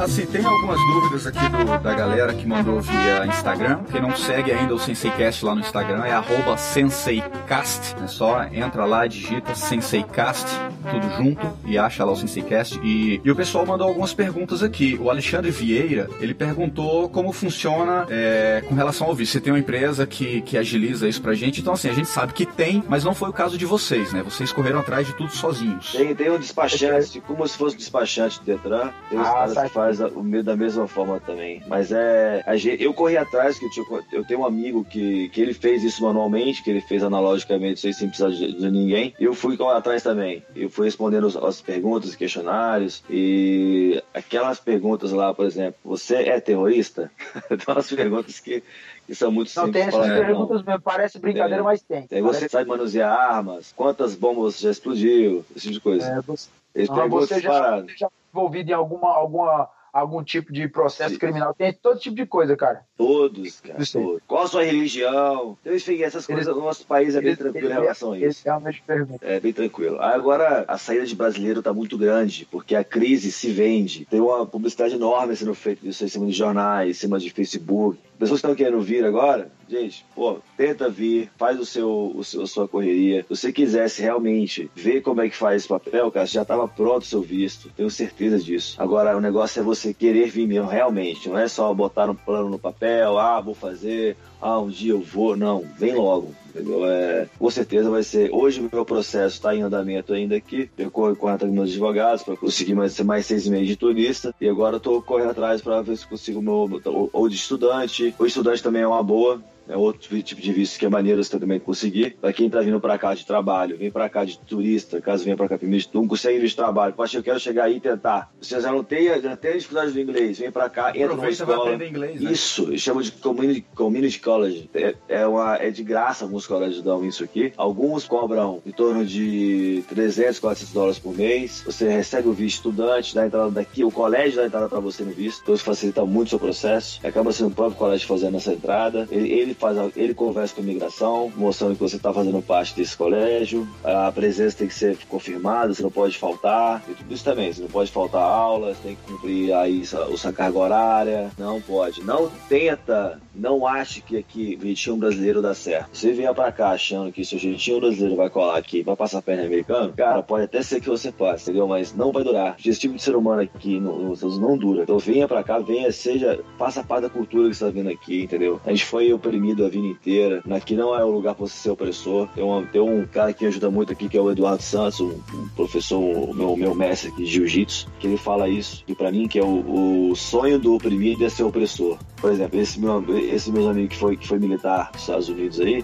Assim, tem algumas dúvidas aqui do, da galera que mandou via Instagram. Quem não segue ainda o SenseiCast lá no Instagram é arroba SenseiCast. É só entra lá, digita SenseiCast, tudo junto, e acha lá o SenseiCast. E, e o pessoal mandou algumas perguntas aqui. O Alexandre Vieira, ele perguntou como funciona é, com relação ao visto. Você tem uma empresa que, que agiliza isso pra gente, então assim, a gente sabe que tem, mas não foi o caso de vocês, né? Vocês correram atrás de tudo sozinhos. Tem, tem um despachante, como se fosse um despachante de Detran. Tem os Ah, caras que fazem o meu da mesma forma também. Mas é. gente- eu corri atrás, que eu, tinha- eu tenho um amigo que, que ele fez isso manualmente, que ele fez analogicamente, sem precisar de, de ninguém. Eu fui atrás também. Eu fui respondendo as, as perguntas, questionários. E aquelas perguntas lá, por exemplo, você é terrorista? então, as perguntas que, que são muito Não, tem simples. essas falar, não. perguntas mesmo. Parece brincadeira, É. mas tem. Aí você sabe manusear armas? Quantas bombas você já explodiu? Esse tipo de coisa. É, você, Eles ah, você já, já foi envolvido em alguma, alguma, algum tipo de processo Sim. criminal. Tem todo tipo de coisa, cara. Todos, cara. Todos. Qual a sua religião? Então, enfim, essas Eles- coisas no nosso país é bem Eles- tranquilo em eles- relação a Eles isso. perguntam. É bem tranquilo. Agora, a saída de brasileiro tá muito grande, porque a crise se vende. Tem uma publicidade enorme sendo feita disso em cima de jornais, em cima de Facebook. Pessoas que estão querendo vir agora, gente, pô, tenta vir, faz o seu, o seu, a sua correria. Se você quisesse realmente ver como é que faz esse papel, cara, já tava pronto o seu visto. Tenho certeza disso. Agora, o negócio é você querer vir mesmo, realmente. Não é só botar um plano no papel, ah, vou fazer, ah, um dia eu vou. Não, vem logo. É, com certeza vai ser. Hoje o meu processo está em andamento ainda aqui. Eu corro com dos meus advogados para conseguir mais, mais seis meses de turista. E agora eu tô correndo atrás para ver se consigo meu, ou, ou de estudante. O estudante também é uma boa. É outro tipo de visto que é maneiro você também conseguir. Pra quem tá vindo pra cá de trabalho, vem pra cá de turista, caso venha pra cá primeiro, não consegue visto de trabalho. Poxa, eu quero chegar aí e tentar. Você já não tem, já tem dificuldade do inglês, vem pra cá, entra numa escola. aprender inglês, né? Isso, eles chamam de community, community college. É, é, uma, é de graça alguns colégios dão isso aqui. Alguns cobram em torno de 300, 400 dólares por mês. Você recebe o visto estudante, dá entrada daqui, o colégio dá entrada para você no visto. Então isso facilita muito o seu processo. Acaba sendo o próprio colégio fazendo essa entrada. Ele, ele faz, a- ele conversa com a imigração, mostrando que você está fazendo parte desse colégio. A presença tem que ser confirmada, você não pode faltar. E tudo isso também, você não pode faltar aulas, tem que cumprir aí a sua carga horária. Não pode. Não tenta, não ache que aqui jeitinho brasileiro dá certo. Você vier pra cá achando que seu jeitinho brasileiro vai colar aqui, vai passar perna americano, cara, pode até ser que você passe, entendeu? Mas não vai durar. Esse tipo de ser humano aqui não dura. Então venha pra cá, venha, seja, faça parte da cultura que você tá vindo aqui, entendeu? A gente foi, eu, oprimido a vida inteira. Aqui não é o lugar para você ser opressor. Tem, uma, tem um cara que ajuda muito aqui, que é o Eduardo Santos, um, um professor, meu, meu mestre aqui de jiu-jitsu, que ele fala isso, e para mim, que é o, o, sonho do oprimido é ser opressor. Por exemplo, esse meu, esse meu amigo que foi, que foi militar dos Estados Unidos aí,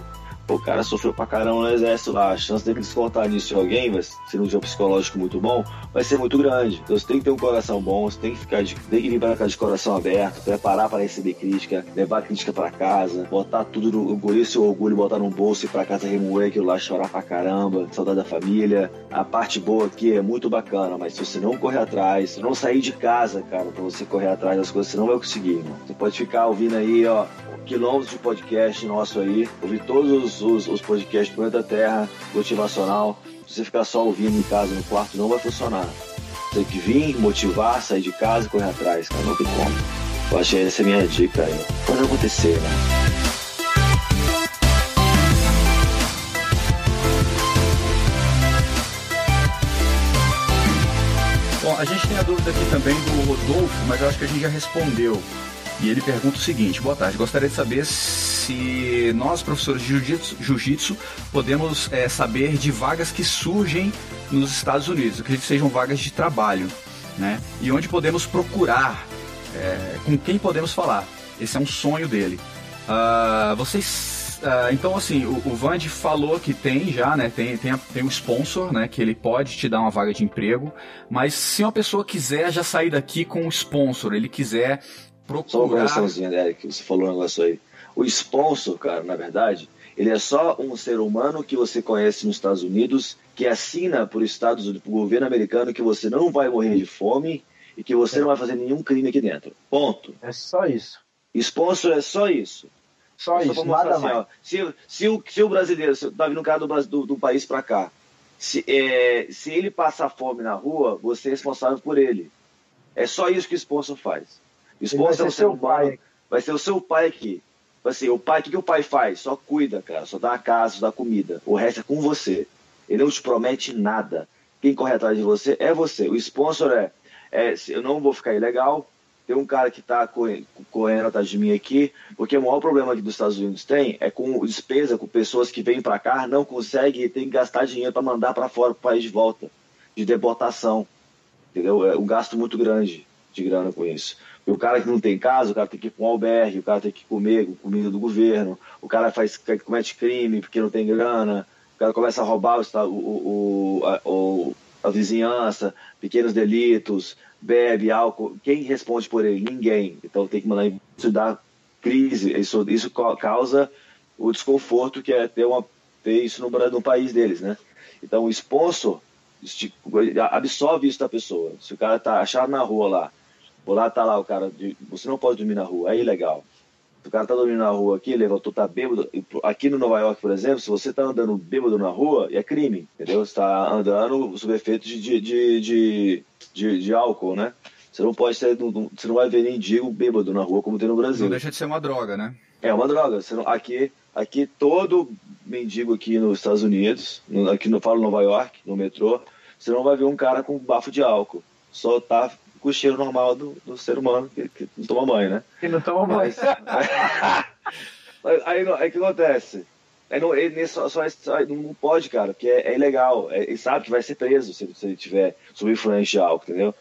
o cara sofreu pra caramba no exército lá. A chance dele descontar nisso em alguém, mas se não tiver um psicológico muito bom, vai ser muito grande. Então você tem que ter um coração bom, você tem que ficar de, tem que vir pra de coração aberto, preparar para receber crítica, levar crítica para casa, botar tudo no engolir seu orgulho, botar no bolso e pra casa remoer aquilo lá, chorar pra caramba, saudade da família. A parte boa aqui é muito bacana, mas se você não correr atrás, se não sair de casa, cara, pra você correr atrás das coisas, você não vai conseguir, mano. Você pode ficar ouvindo aí, ó, quilômetros de podcast nosso aí, ouvir todos os, os, os podcasts do Planeta Terra, motivacional. Se você ficar só ouvindo em casa, no quarto, não vai funcionar. Tem que vir, motivar, sair de casa e correr atrás, cara. Não tem como. Eu achei essa é a minha dica aí. Pode acontecer, né? Bom, a gente tem a dúvida aqui também do Rodolfo, mas eu acho que a gente já respondeu. E ele pergunta o seguinte: Boa tarde, gostaria de saber se nós, professores de jiu-jitsu, podemos é, saber de vagas que surgem nos Estados Unidos, que sejam vagas de trabalho, né? E onde podemos procurar, é, com quem podemos falar. Esse é um sonho dele. Uh, vocês. Uh, então, assim, o, o Vand falou que tem já, né? Tem, tem, tem um sponsor, né? Que ele pode te dar uma vaga de emprego. Mas se uma pessoa quiser já sair daqui com um sponsor, ele quiser procurar. Só uma correçãozinha, Eric, você falou um negócio aí. O sponsor, cara, na verdade, ele é só um ser humano que você conhece nos Estados Unidos, que assina por Estados Unidos, por governo americano, que você não vai morrer de fome e que você é. não vai fazer nenhum crime aqui dentro. Ponto. É só isso. Sponsor é só isso. Só, isso, nada assim, mais. Ó, se, se, o, se o brasileiro, se tá vindo um cara do, do, do país para cá, se, é, se ele passar fome na rua, você é responsável por ele. É só isso que o sponsor faz. Esposa vai ser seu pai. Vai ser o seu pai aqui. Assim, o pai, o que, que o pai faz? Só cuida, cara. Só dá a casa, só dá comida. O resto é com você. Ele não te promete nada. Quem corre atrás de você é você. O sponsor é, é eu não vou ficar ilegal. Tem um cara que está correndo, atrás de mim aqui, porque o maior problema que dos Estados Unidos tem é com despesa, com pessoas que vêm para cá, não conseguem e tem que gastar dinheiro para mandar para fora o país de volta, de deportação. Entendeu? É um gasto muito grande de grana com isso. E o cara que não tem casa, o cara tem que ir para um albergue, o cara tem que comer com comida do governo, o cara faz, comete crime porque não tem grana, o cara começa a roubar o, o, a, a vizinhança, pequenos delitos, bebe álcool. Quem responde por ele? Ninguém. Então tem que mandar dá crise, isso, isso causa o desconforto que é ter, uma, ter isso no, no país deles, né? Então o sponsor absorve isso da pessoa. Se o cara está achado na rua lá, ou lá tá lá o cara, de, você não pode dormir na rua, é ilegal. O cara tá dormindo na rua aqui, levantou, tá bêbado. Aqui no Nova York, por exemplo, se você tá andando bêbado na rua, é crime, entendeu? Você tá andando sob efeito de, de, de, de, de álcool, né? Você não pode ser, você não vai ver mendigo bêbado na rua como tem no Brasil. Não deixa de ser uma droga, né? É uma droga. Você não, aqui, aqui todo mendigo aqui nos Estados Unidos, aqui no falo Nova York, no metrô, você não vai ver um cara com bafo de álcool. Só tá com o cheiro normal do, do ser humano que, que, não toma banho, né? Que não toma banho. Mas, aí, aí o que acontece? Aí não, ele só, só, só, não pode, cara, porque é, é ilegal. É, ele sabe que vai ser preso se, se ele tiver sob influência de álcool, entendeu?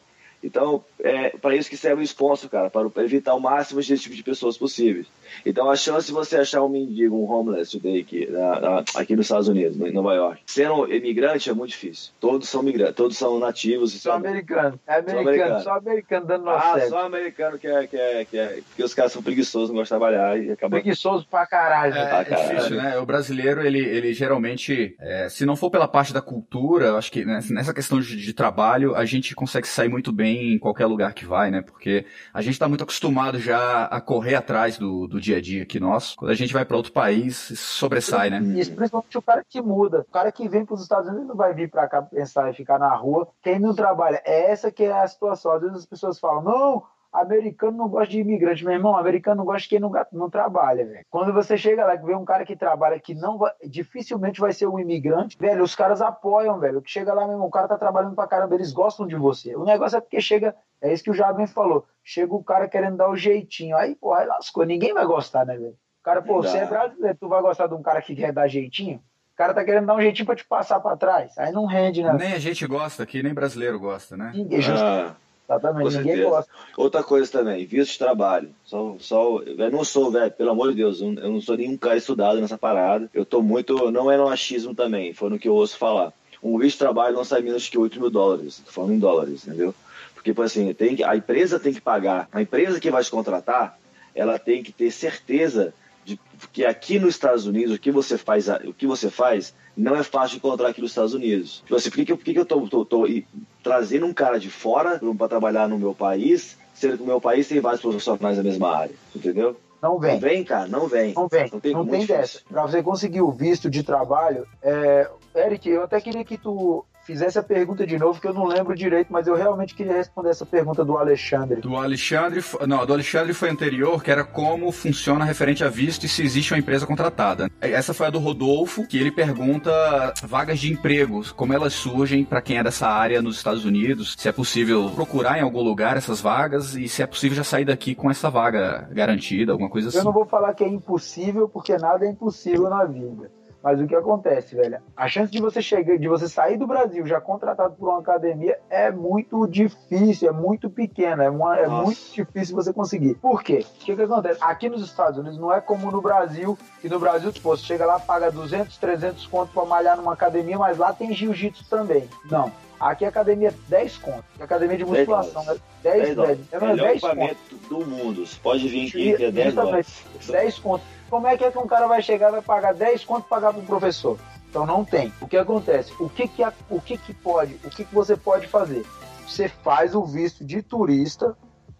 Então, é para isso que serve o sponsor, cara, para evitar o máximo desse tipo de pessoas possíveis. Então, a chance de você achar um mendigo, um homeless today aqui, na, na, aqui nos Estados Unidos, em Nova York, sendo imigrante é muito difícil. Todos são migrantes, todos são nativos. Só americano. É americano, só americano, só americano dando Ah, certo. só americano que é, que, é, que é. Porque os caras são preguiçosos, não gostam de trabalhar e acabam. Preguiçoso pra caralho. É, pra caralho. é difícil, né? O brasileiro, ele, ele geralmente, é, se não for pela parte da cultura, acho que né, nessa questão de, de trabalho, a gente consegue sair muito bem em qualquer lugar que vai, né? Porque a gente está muito acostumado já a correr atrás do, do dia a dia aqui nosso. Quando a gente vai para outro país, sobressai, né? Isso, principalmente o cara que muda. O cara que vem para os Estados Unidos não vai vir para cá pensar em ficar na rua. Quem não trabalha. Essa que é a situação. Às vezes as pessoas falam, não, americano não gosta de imigrante, meu irmão. Americano não gosta de quem não, não trabalha, velho. Quando você chega lá e vê um cara que trabalha que não vai, dificilmente vai ser um imigrante, velho, os caras apoiam, velho. Que chega lá, meu irmão, o cara tá trabalhando pra caramba, eles gostam de você. O negócio é porque chega, é isso que o Jabem falou. Chega o cara querendo dar o jeitinho. Aí, pô, aí lascou. Ninguém vai gostar, né, velho? cara, pô, você é brasileiro, tu vai gostar de um cara que quer dar jeitinho? O cara tá querendo dar um jeitinho pra te passar pra trás. Aí não rende, né? Nem a gente gosta aqui, nem brasileiro gosta, né? Ninguém, ah, exatamente, ninguém gosta. Outra coisa também, visto de trabalho. Só, só, eu não sou, velho, pelo amor de Deus, eu não sou nenhum cara estudado nessa parada. Eu tô muito, não é no achismo também, foi no que eu ouço falar. Um visto de trabalho não sai menos que 8 mil dólares, tô falando em dólares, entendeu? Porque, tipo assim, tem que, a empresa tem que pagar, a empresa que vai te contratar, ela tem que ter certeza de que aqui nos Estados Unidos o que você faz, o que você faz não é fácil encontrar aqui nos Estados Unidos. Tipo assim, por que, por que eu tô, tô, tô trazendo um cara de fora para trabalhar no meu país, sendo que o meu país tem vários profissionais da mesma área, entendeu? Não vem. Não vem, cara, não vem. Não vem. Não tem, não tem dessa. Para você conseguir o visto de trabalho, é... Eric, eu até queria que tu fizesse a pergunta de novo, que eu não lembro direito, mas eu realmente queria responder essa pergunta do Alexandre. Do Alexandre, não, do Alexandre foi anterior, que era como funciona referente a visto e se existe uma empresa contratada. Essa foi a do Rodolfo, que ele pergunta vagas de empregos, como elas surgem para quem é dessa área nos Estados Unidos, se é possível procurar em algum lugar essas vagas e se é possível já sair daqui com essa vaga garantida, alguma coisa assim. Eu não vou falar que é impossível, porque nada é impossível na vida. Mas o que acontece, velho? A chance de você chegar, de você sair do Brasil já contratado por uma academia é muito difícil, é muito pequena, é, uma, é muito difícil você conseguir. Por quê? O que, que acontece? Aqui nos Estados Unidos não é como no Brasil, que no Brasil, tipo, você chega lá, paga 200, 300 conto pra malhar numa academia, mas lá tem jiu-jitsu também. Não. Aqui a academia é 10 conto. A academia de musculação é 10, 10, 10, 10, 10, 10 conto. do mundo. Você pode vir aqui e ter 10 dólares. 10 conto. Como é que é que um cara vai chegar e vai pagar 10 quanto pagar para um professor? Então não tem. O que acontece? O que que, o que, que pode? O que, que você pode fazer? Você faz o visto de turista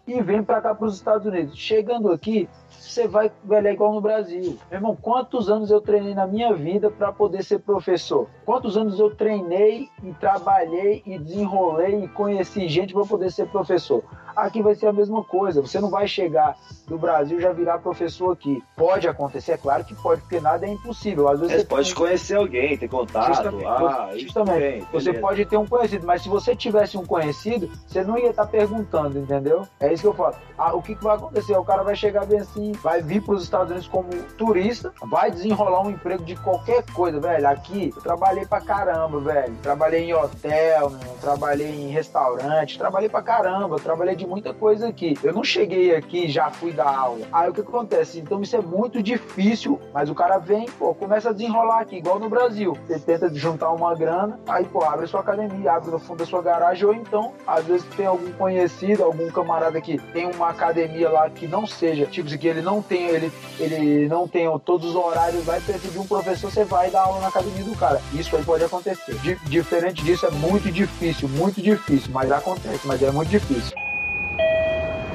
e vem para cá para os Estados Unidos. Chegando aqui, você vai velhar igual no Brasil. Meu irmão, quantos anos eu treinei na minha vida para poder ser professor? Quantos anos eu treinei e trabalhei e desenrolei e conheci gente para poder ser professor? Aqui vai ser a mesma coisa. Você não vai chegar do Brasil já virar professor aqui. Pode acontecer, é claro que pode, porque nada é impossível. Às vezes você pode conhecer alguém, ter contato. Justamente, ah, justamente. você pode ter um conhecido, mas se você tivesse um conhecido, você não ia estar perguntando, entendeu? É isso que eu falo. Ah, o que, que vai acontecer? O cara vai chegar bem assim, vai vir para os Estados Unidos como turista, vai desenrolar um emprego de qualquer coisa, velho. Aqui eu trabalhei pra caramba, velho. Trabalhei em hotel, meu, trabalhei em restaurante, trabalhei pra caramba, trabalhei de muita coisa aqui. Eu não cheguei aqui já fui dar aula. Aí o que acontece? Então isso é muito difícil, mas o cara vem, pô, começa a desenrolar aqui, igual no Brasil. Você tenta juntar uma grana, aí, pô, abre sua academia, abre no fundo da sua garagem, ou então, às vezes tem algum conhecido, algum camarada que tem uma academia lá que não seja, tipo, que ele não tem, ele, ele não tem todos os horários, vai precisar de um professor, você vai dar aula na academia do cara. Isso aí pode acontecer. diferente disso, é muito difícil, muito difícil, mas acontece, mas é muito difícil.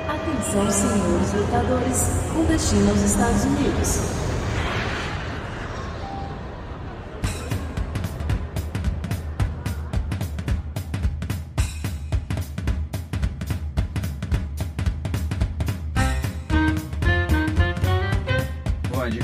Atenção, senhores lutadores, com destino aos Estados Unidos.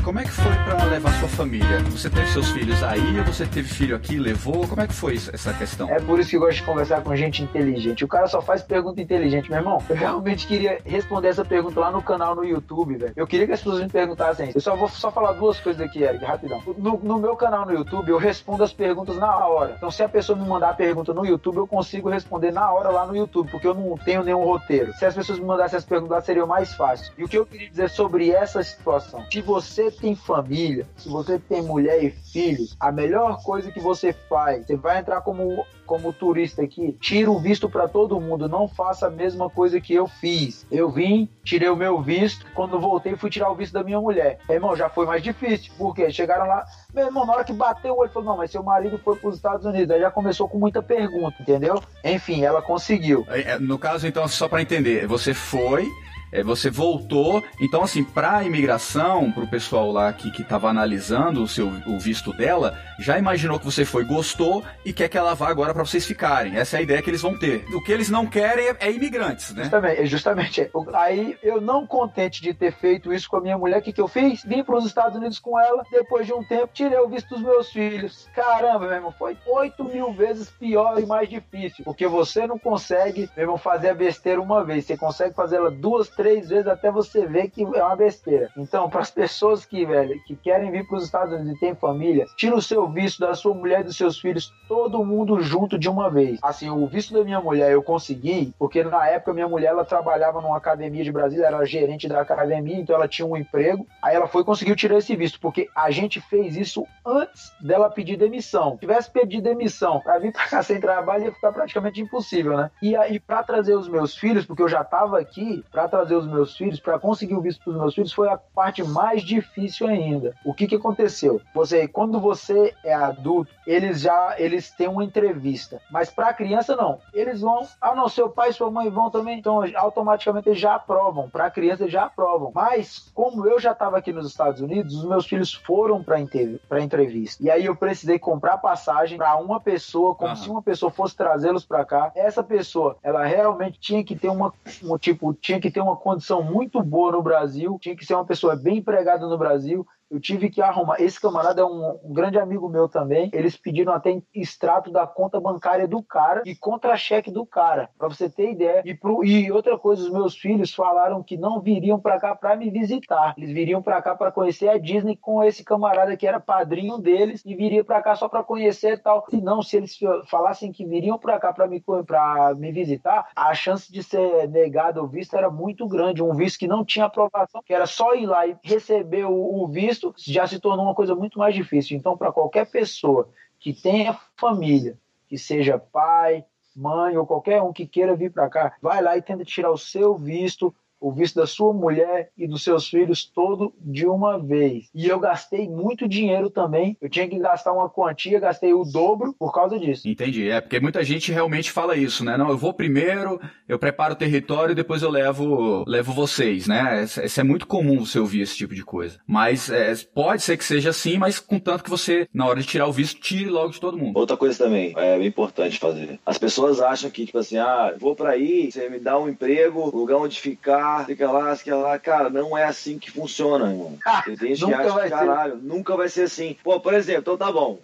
Como é que foi para levar sua família? Você teve seus filhos aí, você teve filho aqui, levou? Como é que foi essa questão? É por isso que eu gosto de conversar com gente inteligente. O cara só faz pergunta inteligente, meu irmão. Eu realmente queria responder essa pergunta lá no canal no YouTube, velho. Eu queria que as pessoas me perguntassem. Eu só vou só falar duas coisas aqui, Eric, rapidão. No, no meu canal no YouTube, eu respondo as perguntas na hora. Então, se a pessoa me mandar a pergunta no YouTube, eu consigo responder na hora lá no YouTube, porque eu não tenho nenhum roteiro. Se as pessoas me mandassem as perguntas, seria mais fácil. E o que eu queria dizer sobre essa situação? Se você tem família, se você tem mulher e filhos, a melhor coisa que você faz, você vai entrar como como turista aqui, tira o visto para todo mundo, não faça a mesma coisa que eu fiz. Eu vim, tirei o meu visto, quando voltei fui tirar o visto da minha mulher. Meu irmão, já foi mais difícil, porque chegaram lá, meu irmão, na hora que bateu o olho, falou, não, mas seu marido foi para os Estados Unidos. Aí já começou com muita pergunta, entendeu? Enfim, ela conseguiu. É, no caso, então, só para entender, você foi, é, você voltou. Então, assim, para a imigração, para o pessoal lá que estava analisando o seu o visto dela, já imaginou que você foi, gostou e quer que ela vá agora para vocês ficarem. Essa é a ideia que eles vão ter. O que eles não querem é, é imigrantes, né? Justamente, justamente. Aí eu não contente de ter feito isso com a minha mulher, o que, que eu fiz? Vim para os Estados Unidos com ela, depois de um tempo, tirei o visto dos meus filhos. Caramba, meu irmão, foi 8 mil vezes pior e mais difícil. Porque você não consegue, meu irmão, fazer a besteira uma vez. Você consegue fazer ela duas, três vezes até você ver que é uma besteira. Então, para as pessoas que, velho, que querem vir para os Estados Unidos e têm família, tira o seu visto da sua mulher e dos seus filhos, todo mundo junto de uma vez. Assim, o visto da minha mulher eu consegui, porque na época minha mulher ela trabalhava numa academia de Brasília, era gerente da academia, então ela tinha um emprego. Aí ela foi conseguiu tirar esse visto, porque a gente fez isso antes dela pedir demissão. Se tivesse pedido demissão para vir para cá sem trabalho, ia ficar praticamente impossível, né? E aí, para trazer os meus filhos, porque eu já estava aqui, para trazer os meus filhos, para conseguir o visto para os meus filhos, foi a parte mais difícil ainda. O que, que aconteceu? Você, quando você é adulto, eles já eles têm uma entrevista, mas para a criança não. Eles vão, ah não, seu pai e sua mãe vão também, então automaticamente eles já aprovam. Para a criança eles já aprovam. Mas como eu já estava aqui nos Estados Unidos, os meus filhos foram para para entrevista. E aí eu precisei comprar passagem para uma pessoa, como uhum. se uma pessoa fosse trazê-los para cá. Essa pessoa, ela realmente tinha que ter uma, um tipo, tinha que ter uma condição muito boa no Brasil, tinha que ser uma pessoa bem empregada no Brasil eu tive que arrumar. Esse camarada é um, um, grande amigo meu também. Eles pediram até extrato da conta bancária do cara e contra-cheque do cara, para você ter ideia. E, pro, e, outra coisa, os meus filhos falaram que não viriam para cá para me visitar. Eles viriam para cá para conhecer a Disney com esse camarada que era padrinho deles e viria para cá só para conhecer e tal. Se não, se eles falassem que viriam para cá para me, pra me visitar, a chance de ser negado o visto era muito grande. Um visto que não tinha aprovação, que era só ir lá e receber o, o visto isso já se tornou uma coisa muito mais difícil. Então, para qualquer pessoa que tenha família, que seja pai, mãe ou qualquer um que queira vir para cá, vai lá e tenta tirar o seu visto o visto da sua mulher e dos seus filhos todo de uma vez. E eu gastei muito dinheiro também. Eu tinha que gastar uma quantia, gastei o dobro por causa disso. Entendi. É porque muita gente realmente fala isso, né? Não, eu vou primeiro, eu preparo o território e depois eu levo, levo vocês, né? Isso é muito comum você ouvir esse tipo de coisa. Mas é, pode ser que seja assim, mas contanto que você, na hora de tirar o visto, tire logo de todo mundo. Outra coisa também, é bem importante fazer. As pessoas acham que, tipo assim, ah, vou para aí, você me dá um emprego, lugar onde ficar, fica lá, fica lá. Cara, não é assim que funciona, irmão. Tem gente que acha que, caralho, ser. nunca vai ser assim. Pô, por exemplo, então tá bom.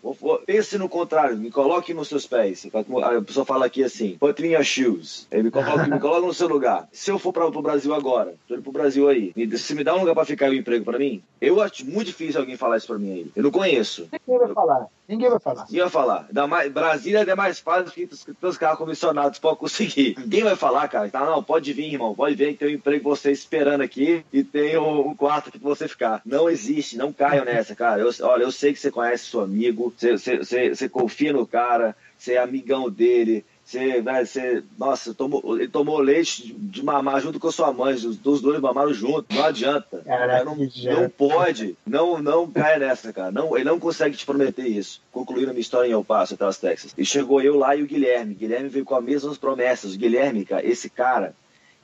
Pense no contrário, me coloque nos seus pés. A pessoa fala aqui assim, put in your shoes. Ele me coloca, me coloca no seu lugar. Se eu for para o Brasil agora, tô indo pro Brasil aí, se me dá um lugar para ficar e um emprego para mim, eu acho muito difícil alguém falar isso para mim aí. Eu não conheço. Ninguém vai falar. Ninguém vai falar. Ninguém vai falar. Da mais, Brasília é mais fácil que os, os carros comissionados podem conseguir. Ninguém vai falar, cara. Tá, não, pode vir, irmão. Pode vir que tem um emprego você esperando aqui e tem um, um quarto aqui pra você ficar. Não existe, não caiam nessa, cara. Eu, olha, eu sei que você conhece seu amigo, você, você, você, você confia no cara, você é amigão dele você, né, você, nossa, tomou, ele tomou leite de mamar junto com a sua mãe, os, os dois mamaram junto, não adianta. Caraca, não, não pode, não, não cai nessa, cara. Não, ele não consegue te prometer isso. Concluindo a minha história em El Paso, até as Texas. E chegou eu lá e o Guilherme. Guilherme veio com as mesmas promessas. O Guilherme, cara, esse cara,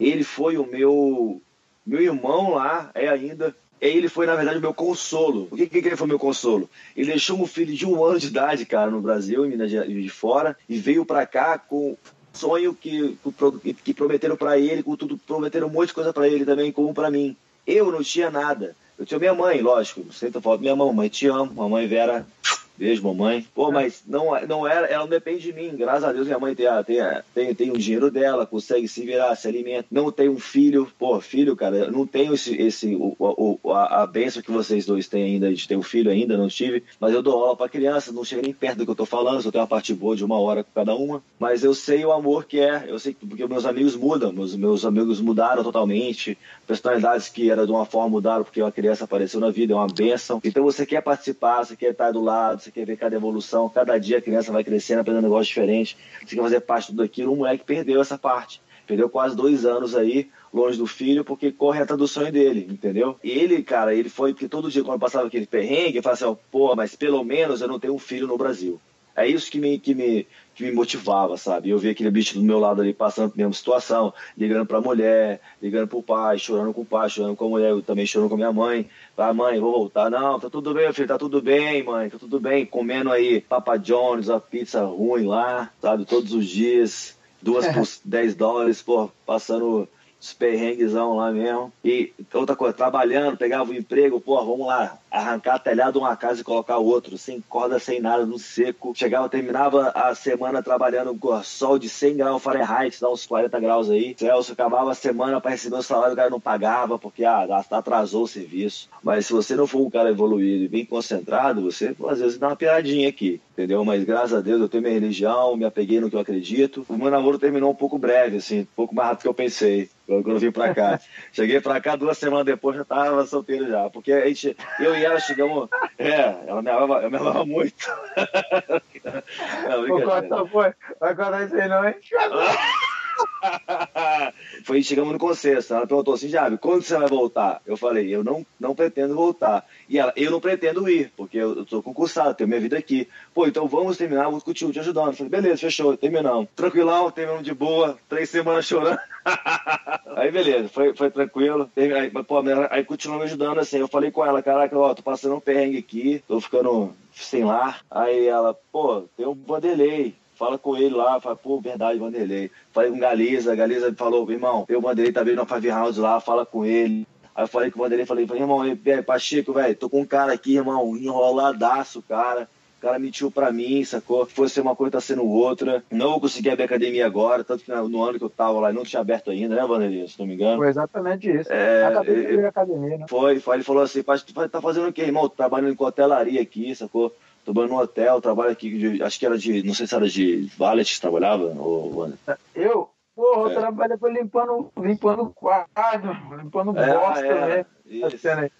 ele foi o meu, meu irmão lá, é ainda, ele foi, na verdade, o meu consolo. O que, que ele foi meu consolo? Ele deixou um filho de um ano de idade, cara, no Brasil, em Minas de Fora, e veio para cá com sonho que, que prometeram para ele, com tudo, prometeram um monte de coisa para ele também, como para mim. Eu não tinha nada. Eu tinha minha mãe, lógico, não sei minha mãe, te amo, mamãe Vera, Beijo, mamãe. Pô, é. mas não, não era, ela não depende de mim. Graças a Deus minha mãe tem, tem, tem, tem o dinheiro dela, consegue se virar, se alimenta. Não tem um filho. Pô, filho, cara, eu não tenho esse, esse o, o, a, a benção que vocês dois têm ainda de ter um filho ainda, não tive. Mas eu dou aula pra criança, não chega nem perto do que eu tô falando, só tenho uma parte boa de uma hora com cada uma. Mas eu sei o amor que é. Eu sei porque meus amigos mudam, meus, meus amigos mudaram totalmente. Personalidades que era de uma forma mudaram porque uma criança apareceu na vida, é uma benção. Então você quer participar, você quer estar do lado, você quer ver cada evolução, cada dia a criança vai crescendo, aprendendo um negócio diferente, você quer fazer parte de tudo aquilo, o moleque perdeu essa parte. Perdeu quase dois anos aí, longe do filho, porque corre atrás do sonho dele, entendeu? Ele, cara, ele foi, porque todo dia quando passava aquele perrengue, ele falava assim, pô, mas pelo menos eu não tenho um filho no Brasil. É isso que me, que me, que me motivava, sabe? Eu vi aquele bicho do meu lado ali passando a mesma situação, ligando pra mulher, ligando pro pai, chorando com o pai, chorando com a mulher, eu também chorando com a minha mãe. Ah, mãe, vou voltar. Não, tá tudo bem, filho, tá tudo bem, mãe, tá tudo bem. Comendo aí Papa John's, a pizza ruim lá, sabe? Todos os dias, duas por 10 dólares, pô, passando os perrenguezão lá mesmo. E outra coisa, trabalhando, pegava o um emprego, pô, vamos lá, arrancar telhado de uma casa e colocar outro, sem corda, sem nada, no seco. Chegava, terminava a semana trabalhando com sol de 100 graus Fahrenheit, dá uns 40 graus aí. Celso acabava a semana para receber o salário, o cara não pagava porque ah, atrasou o serviço. Mas se você não for um cara evoluído e bem concentrado, você às vezes dá uma piadinha aqui, entendeu? Mas graças a Deus eu tenho minha religião, me apeguei no que eu acredito. O meu namoro terminou um pouco breve, assim, um pouco mais rápido do que eu pensei quando eu vim pra cá. Cheguei pra cá duas semanas depois, já tava solteiro já. Porque a gente, eu e ela chegamos. É, ela me amava, eu me amava muito. não, o Costa foi. Vai contar isso aí não, hein? Foi, chegamos no consenso. Ela perguntou assim, Javi, quando você vai voltar? Eu falei, eu não, não pretendo voltar. E ela, eu não pretendo ir, porque eu, tô concursado, tenho minha vida aqui. Pô, então vamos terminar, vou continuar te ajudando. Eu falei, beleza, fechou, terminamos. Tranquilão, terminamos de boa, três semanas chorando. aí beleza, foi, foi tranquilo. Aí, pô, aí continuou me ajudando assim. Eu falei com ela, caraca, ó, tô passando um perrengue aqui, tô ficando sem lar. Aí ela, pô, tem um Vanderlei fala com ele lá, fala, pô, verdade, Vanderlei. Falei com Galiza, Galiza falou, irmão, eu, Vanderlei, tá vendo no Five House lá, fala com ele. Aí eu falei com o Vanderlei, falei, irmão, Pacheco, velho, tô com um cara aqui, irmão, enroladaço, cara. O cara mentiu pra mim, sacou? Fosse uma coisa, tá sendo outra. Não vou conseguir abrir academia agora, tanto que no ano que eu tava lá não tinha aberto ainda, né, Vanderlei? Se não me engano. Foi exatamente isso. É, academia, academia, né? Foi, foi. Ele falou assim, tu tá fazendo o quê, irmão? Trabalhando em cotelaria aqui, sacou? Trabalhando no hotel, trabalho aqui, de, acho que era de, não sei se era de valet que trabalhava, ou... Eu? Porra, eu é. trabalhei limpando, limpando quarto, limpando é, bosta, é, né?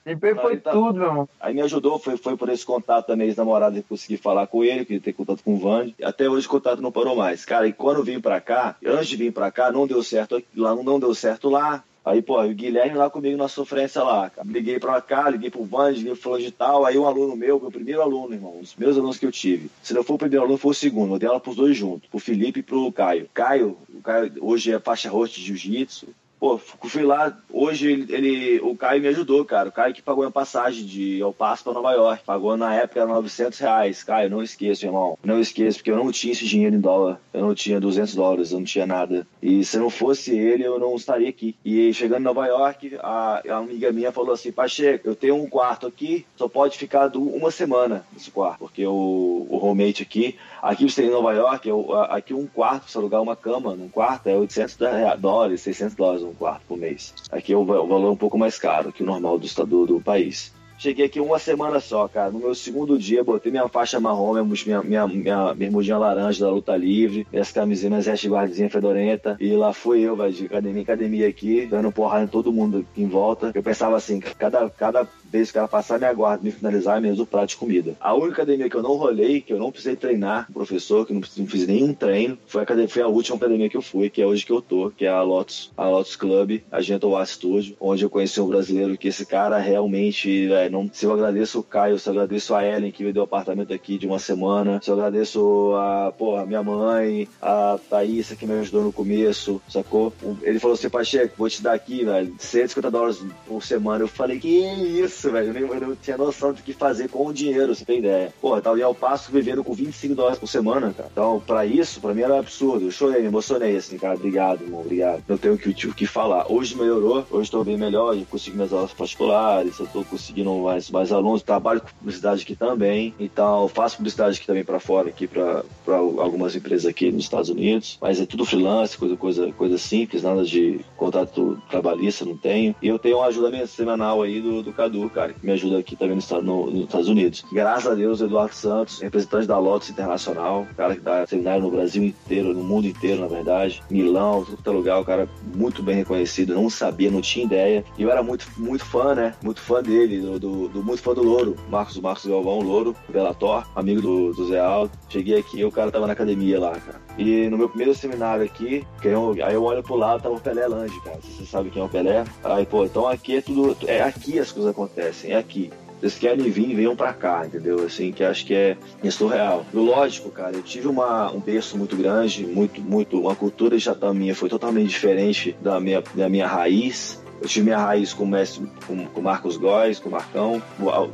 Limpei foi tá, tudo, meu irmão. Aí me ajudou, foi, foi por esse contato também, ex-namorado, que consegui falar com ele, que ter contato com o Vande. Até hoje o contato não parou mais. Cara, e quando eu vim pra cá, antes de vir pra cá, não deu certo lá, não deu certo lá. Aí, pô, o Guilherme lá comigo na sofrência lá. Liguei pra cá, liguei pro Van, liguei pro tal. Aí um aluno meu, meu primeiro aluno, irmão, os meus alunos que eu tive. Se não for o primeiro aluno, foi o segundo. Eu dei ela pros dois juntos, pro Felipe e pro Caio. Caio, o Caio hoje é faixa roxa de jiu-jitsu. Pô, fui lá, hoje ele, ele, o Caio me ajudou, cara. O Caio que pagou a passagem de El Paso para Nova York. Pagou na época 900 reais. Caio, não esqueço, irmão. Não esqueço, porque eu não tinha esse dinheiro em dólar. Eu não tinha 200 dólares, eu não tinha nada. E se não fosse ele, eu não estaria aqui. E chegando em Nova York, a, a amiga minha falou assim: Pacheco, eu tenho um quarto aqui, só pode ficar do, uma semana nesse quarto. Porque o, o roommate aqui, aqui você em Nova York, eu, aqui um quarto, se alugar uma cama num quarto, é 800 dólares, 600 dólares um quarto por mês. Aqui é o, valor um pouco mais caro que o normal do estado do país. Cheguei aqui uma semana só, cara. No meu segundo dia, botei minha faixa marrom, minha, minha, minha bermudinha laranja da luta livre, minhas camisinhas, minhas guardinha fedorenta. E lá fui eu, velho, de academia em academia aqui, dando porrada em todo mundo em volta. Eu pensava assim, cada, cada vez que ela passar minha guarda, me finalizar, mesmo o prato de comida. A única academia que eu não rolei, que eu não precisei treinar professor, que não, não fiz nenhum treino, foi a, academia, foi a última academia que eu fui, que é hoje que eu tô, que é a Lotus, a Lotus Club, a Gentle Studio, onde eu conheci um brasileiro que esse cara realmente, é, não, se eu agradeço o Caio, se eu agradeço a Ellen, que me deu apartamento aqui de uma semana, se eu agradeço a, porra, minha mãe, a Thaís, que me ajudou no começo, sacou? Ele falou assim, Pacheco, vou te dar aqui, velho, 150 dólares por semana. Eu falei, que isso? velho. Eu, não tinha noção do que fazer com o dinheiro, você tem ideia. Pô, eu tava em Passo vivendo com 25 dólares por semana, cara. Então, pra isso, pra mim era um absurdo. Eu chorei, me emocionei, assim, cara. Obrigado, irmão, obrigado. Não tenho o que, o que falar. Hoje melhorou, hoje tô bem melhor, eu consigo minhas aulas particulares, eu tô conseguindo mais, mais alunos, trabalho com publicidade aqui também. Então, faço publicidade aqui também pra fora, aqui pra algumas empresas aqui nos Estados Unidos. Mas é tudo freelance, coisa, coisa, coisa simples, nada de contrato trabalhista, não tenho. E eu tenho uma ajuda semanal aí do, do Cadu, cara, que me ajuda aqui também no, no, nos Estados Unidos. Graças a Deus, Eduardo Santos, representante da Lotus Internacional, cara que dá seminário no Brasil inteiro, no mundo inteiro, na verdade. Milão, é lugar, o cara muito bem reconhecido, não sabia, não tinha ideia. E eu era muito, muito fã, né? Muito fã dele, do, do, do muito fã do Louro, Marcos Marcos Galvão, Louro, Belator, amigo do, do Zé Aldo. Cheguei aqui e o cara tava na academia lá, cara. E no meu primeiro seminário aqui, eu, aí eu olho pro lado, tava o Pelé Lange, cara. Você sabe quem é o Pelé? Aí, pô, então aqui é tudo. É aqui as coisas acontecem, é aqui. Vocês querem vir, venham pra cá, entendeu? Assim, que acho que é, é surreal. Lógico, cara, eu tive uma, um berço muito grande, muito, muito. Uma cultura já da minha foi totalmente diferente da minha, da minha raiz. Eu tive minha raiz com o mestre, com, com Marcos Góes, com o Marcão.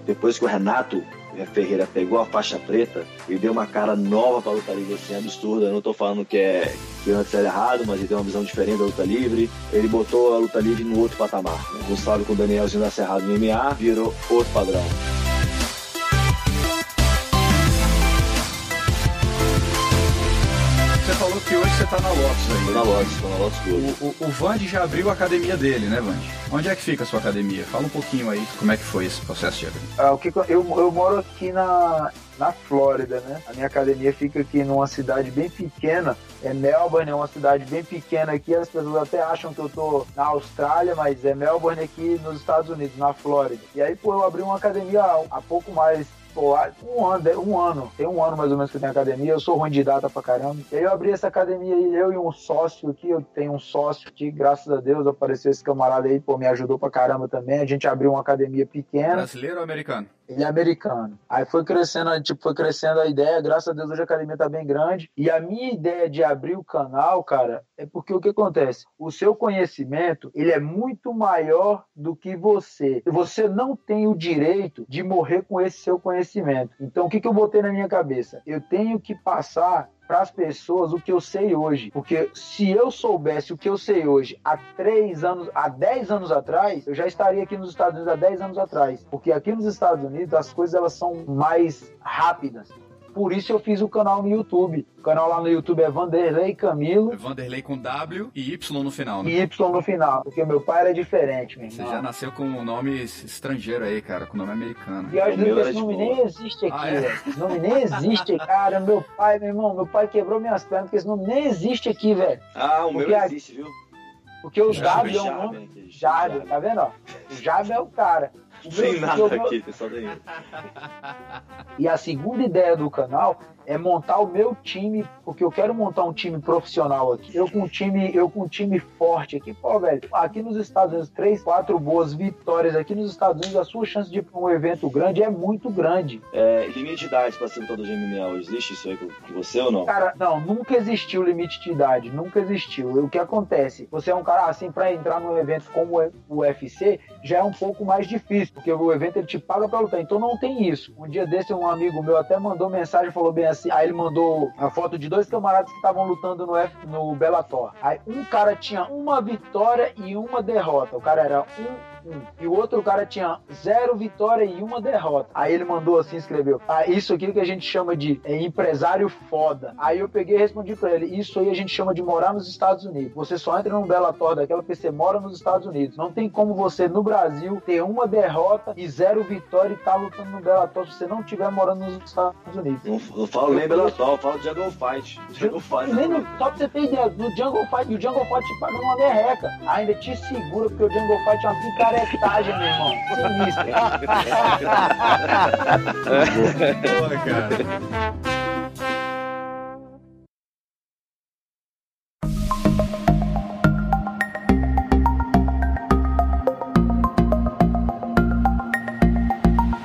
Depois que o Renato Ferreira pegou a faixa preta e deu uma cara nova pra luta livre, assim, absurda. Eu não tô falando que é que antes era errado, mas ele tem uma visão diferente da luta livre. Ele botou a luta livre no outro patamar. Né? Gustavo com o Danielzinho da Serrado no MMA virou outro padrão. Você tá na Lotus aí. Tô na Lotus, tô na Lotus Clube. O, o, o Vande já abriu a academia dele, né, Vande? Onde é que fica a sua academia? Fala um pouquinho aí como é que foi esse processo de abrir. Ah, o que eu, eu moro aqui na, na Flórida, né? A minha academia fica aqui numa cidade bem pequena. É Melbourne, é uma cidade bem pequena aqui. As pessoas até acham que eu tô na Austrália, mas é Melbourne aqui nos Estados Unidos, na Flórida. E aí, pô, eu abri uma academia há, há pouco mais um ano, um ano, tem um ano mais ou menos que eu tenho academia, eu sou ruim de data pra caramba. E aí eu abri essa academia aí, eu e um sócio aqui, eu tenho um sócio que, graças a Deus, apareceu esse camarada aí, pô, me ajudou pra caramba também. A gente abriu uma academia pequena. Brasileiro ou americano? Ele é americano. Aí foi crescendo, tipo, foi crescendo a ideia, graças a Deus hoje a academia tá bem grande. E a minha ideia de abrir o canal, cara, é porque o que acontece? O seu conhecimento, ele é muito maior do que você. Você não tem o direito de morrer com esse seu conhecimento. Então, o que, que eu botei na minha cabeça? Eu tenho que passar para as pessoas o que eu sei hoje. Porque se eu soubesse o que eu sei hoje há três anos, há 10 anos atrás, eu já estaria aqui nos Estados Unidos há 10 anos atrás. Porque aqui nos Estados Unidos as coisas elas são mais rápidas. Por isso eu fiz o canal no YouTube. O canal lá no YouTube é Vanderlei Camilo É Vanderlei com W e Y no final, né? e Y no final. Porque meu pai era diferente, meu Você irmão. já nasceu com um nome estrangeiro aí, cara, com nome americano. E meu era esse nome boa. nem existe aqui, Ah, é? velho. Esse nome nem existe, cara. Meu pai, meu irmão, meu pai quebrou minhas pernas, porque esse nome nem existe aqui, velho. Ah, o meu Porque a- existe, viu? Porque o Jardim, W é um nome. Jardim, Jardim. tá vendo? ó? O Jardim é o cara. Meu- nada aqui, pessoal daí. E a segunda ideia do canal é montar o meu time, porque eu quero montar um time profissional aqui. Eu com um time, eu com um time forte aqui, pô, velho. Aqui nos Estados Unidos, três, quatro boas vitórias aqui nos Estados Unidos, a sua chance de ir pra um evento grande é muito grande. É, limite de idade pra ser lutador de MMA hoje, existe isso aí com com você ou não? Cara, não, nunca existiu limite de idade, nunca existiu. O que acontece? Você é um cara assim, pra entrar num evento como o UFC, já é um pouco mais difícil, porque o evento ele te paga pra lutar, então não tem isso. Um dia desse, um amigo meu até mandou mensagem, falou bem assim, aí ele mandou a foto de dois camaradas que estavam lutando no, F, no Bellator. Aí um cara tinha uma vitória e uma derrota, o cara era um. E o outro cara tinha zero vitória e uma derrota. Aí ele mandou assim, escreveu, ah, isso aqui que a gente chama de é, empresário foda. Aí eu peguei e respondi pra ele, isso aí a gente chama de morar nos Estados Unidos. Você só entra num Bellator daquela porque você mora nos Estados Unidos. Não tem como você, no Brasil, ter uma derrota e zero vitória e tá lutando no Bellator se você não estiver morando nos Estados Unidos. Não, não falo nem Bellator, eu falo Jungle Fight. Jungle Fight. Nem no, só pra você ter ideia, no Jungle Fight, o Jungle Fight te paga uma merreca. Ainda te segura, porque o Jungle Fight é uma picaretagem, meu irmão. Pô, cara.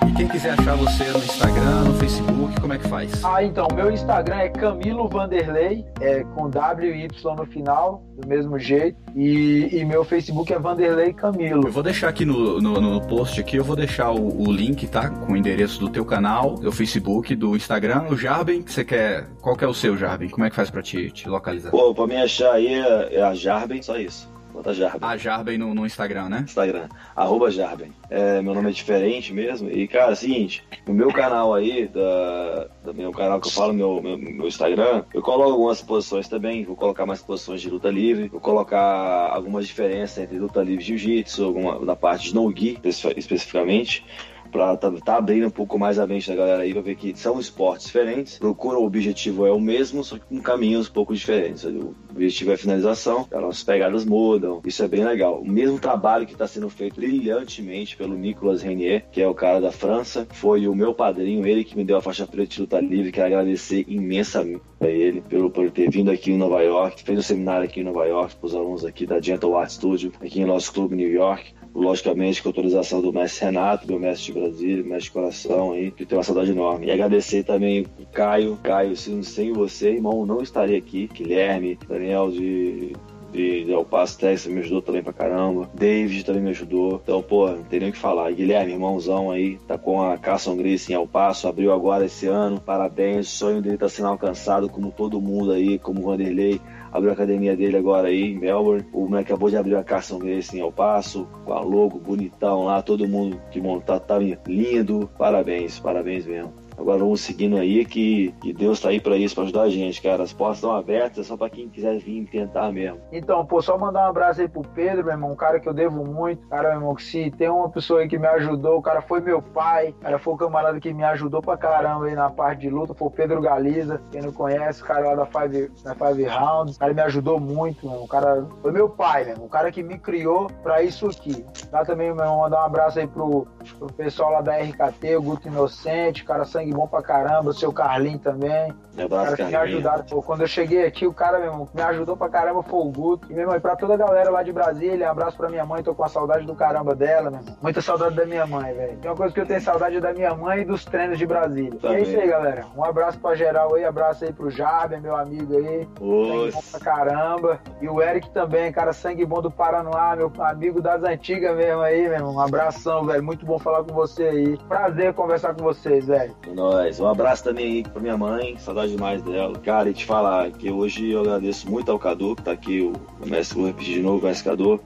E quem quiser achar você no Instagram, no Facebook, como é que faz? Ah, então, meu Instagram é Camilo Vanderlei, é com W e Y no final, do mesmo jeito. E, e meu Facebook é Vanderlei Camilo. Eu vou deixar aqui no, no, no post aqui, eu vou deixar o, o link, tá? Com o endereço do teu canal, do Facebook, do Instagram, o Jarben, que você quer. Qual que é o seu, Jarben? Como é que faz pra te, te localizar? Pô, pra me achar aí é, é a Jarben, só isso. Bota Jarben. A Jarben no, no Instagram, né? Instagram, arroba Jarben. É, meu nome é diferente mesmo. E, cara, é o seguinte, no meu canal aí, da, do meu canal que eu falo, meu, meu, meu Instagram, eu coloco algumas posições também, vou colocar mais posições de luta livre, vou colocar algumas diferenças entre luta livre e jiu-jitsu, alguma da parte de no-gi, especi- especificamente. Pra tá, tá abrindo um pouco mais a mente da galera aí pra ver que são esportes diferentes. Procura, o objetivo é o mesmo, só que com caminhos um pouco diferentes. O objetivo é finalização, as pegadas mudam. Isso é bem legal. O mesmo trabalho que está sendo feito brilhantemente pelo Nicolas Renier, que é o cara da França, foi o meu padrinho, ele que me deu a faixa preta de luta livre. Quero agradecer imensamente a ele pelo, por ter vindo aqui em Nova York, fez um seminário aqui em Nova York para os alunos aqui da Gentle Art Studio, aqui em nosso clube New York logicamente com autorização do mestre Renato, meu mestre de Brasília, mestre de coração aí, que tem uma saudade enorme. E agradecer também o Caio, Caio, sem, você, irmão, não estaria aqui. Guilherme, Daniel de de, de El Paso, Texas, me ajudou também pra caramba. David também me ajudou. Então, pô, não tem nem o que falar. Guilherme, irmãozão aí, tá com a Carson Grace em El Paso, abriu agora esse ano. Parabéns, o sonho dele tá sendo alcançado, como todo mundo aí, como o Vanderlei. Abriu a academia dele agora aí em Melbourne. O moleque acabou de abrir a Carson em El Paso, com a logo bonitão lá, todo mundo que montar tá lindo. Parabéns, parabéns mesmo. Agora vamos seguindo aí que, que Deus tá aí para isso, para ajudar a gente, cara. As portas estão abertas, só para quem quiser vir tentar mesmo. Então, pô, só mandar um abraço aí pro Pedro, meu irmão, um cara que eu devo muito. Cara, meu irmão, que se tem uma pessoa aí que me ajudou, o cara foi meu pai, cara foi o camarada que me ajudou pra caramba aí na parte de luta, foi o Pedro Galiza, quem não conhece, o cara lá da Five, da Five Rounds, o cara me ajudou muito, irmão. o cara foi meu pai, irmão, o cara que me criou pra isso aqui. Dá também, meu irmão, mandar um abraço aí pro, pro pessoal lá da RKT, o Guto Inocente, o cara bom pra caramba, o seu Carlinho também. Um abraço, cara, me ajudaram. Pô, quando eu cheguei aqui, o cara, que me ajudou pra caramba foi o Guto. E, meu irmão, e pra toda a galera lá de Brasília, um abraço pra minha mãe, tô com a saudade do caramba dela, meu irmão. Muita saudade da minha mãe, velho. Tem uma coisa que eu tenho saudade da minha mãe e dos treinos de Brasília. E é isso aí, galera. Um abraço pra geral aí, abraço aí pro Jaber, meu amigo aí. Sangue bom pra caramba. E o Eric também, cara, sangue bom do Paranoá, meu amigo das antigas mesmo aí, meu irmão. Um abração, velho. Muito bom falar com você aí. Prazer conversar com vocês, velho. Nóis. Um abraço também aí pra minha mãe, saudade demais dela. Cara, e te falar que hoje eu agradeço muito ao Cadu, que tá aqui, o mestre, vou repetir de novo, o mestre Cadu,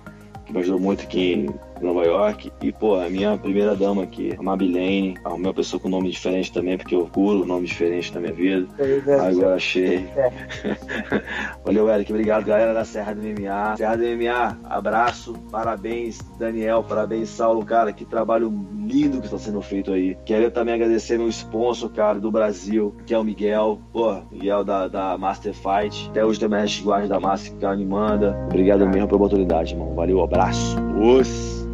que me ajudou muito aqui Nova York. E, pô, a minha primeira dama aqui, a Mabilene, uma pessoa com nome diferente também, porque eu curo nome diferente na minha vida. É, Agora achei. É. Valeu, Eric. Obrigado, galera da Serra do MMA. Serra do MMA, abraço. Parabéns, Daniel. Parabéns, Saulo, cara. Que trabalho lindo que está sendo feito aí. Quero também agradecer meu sponsor, cara, do Brasil, que é o Miguel. Pô, Miguel da, da Master Fight. Até hoje também é guarda da Master que me manda. Obrigado mesmo pela oportunidade, irmão. Valeu, abraço. Os.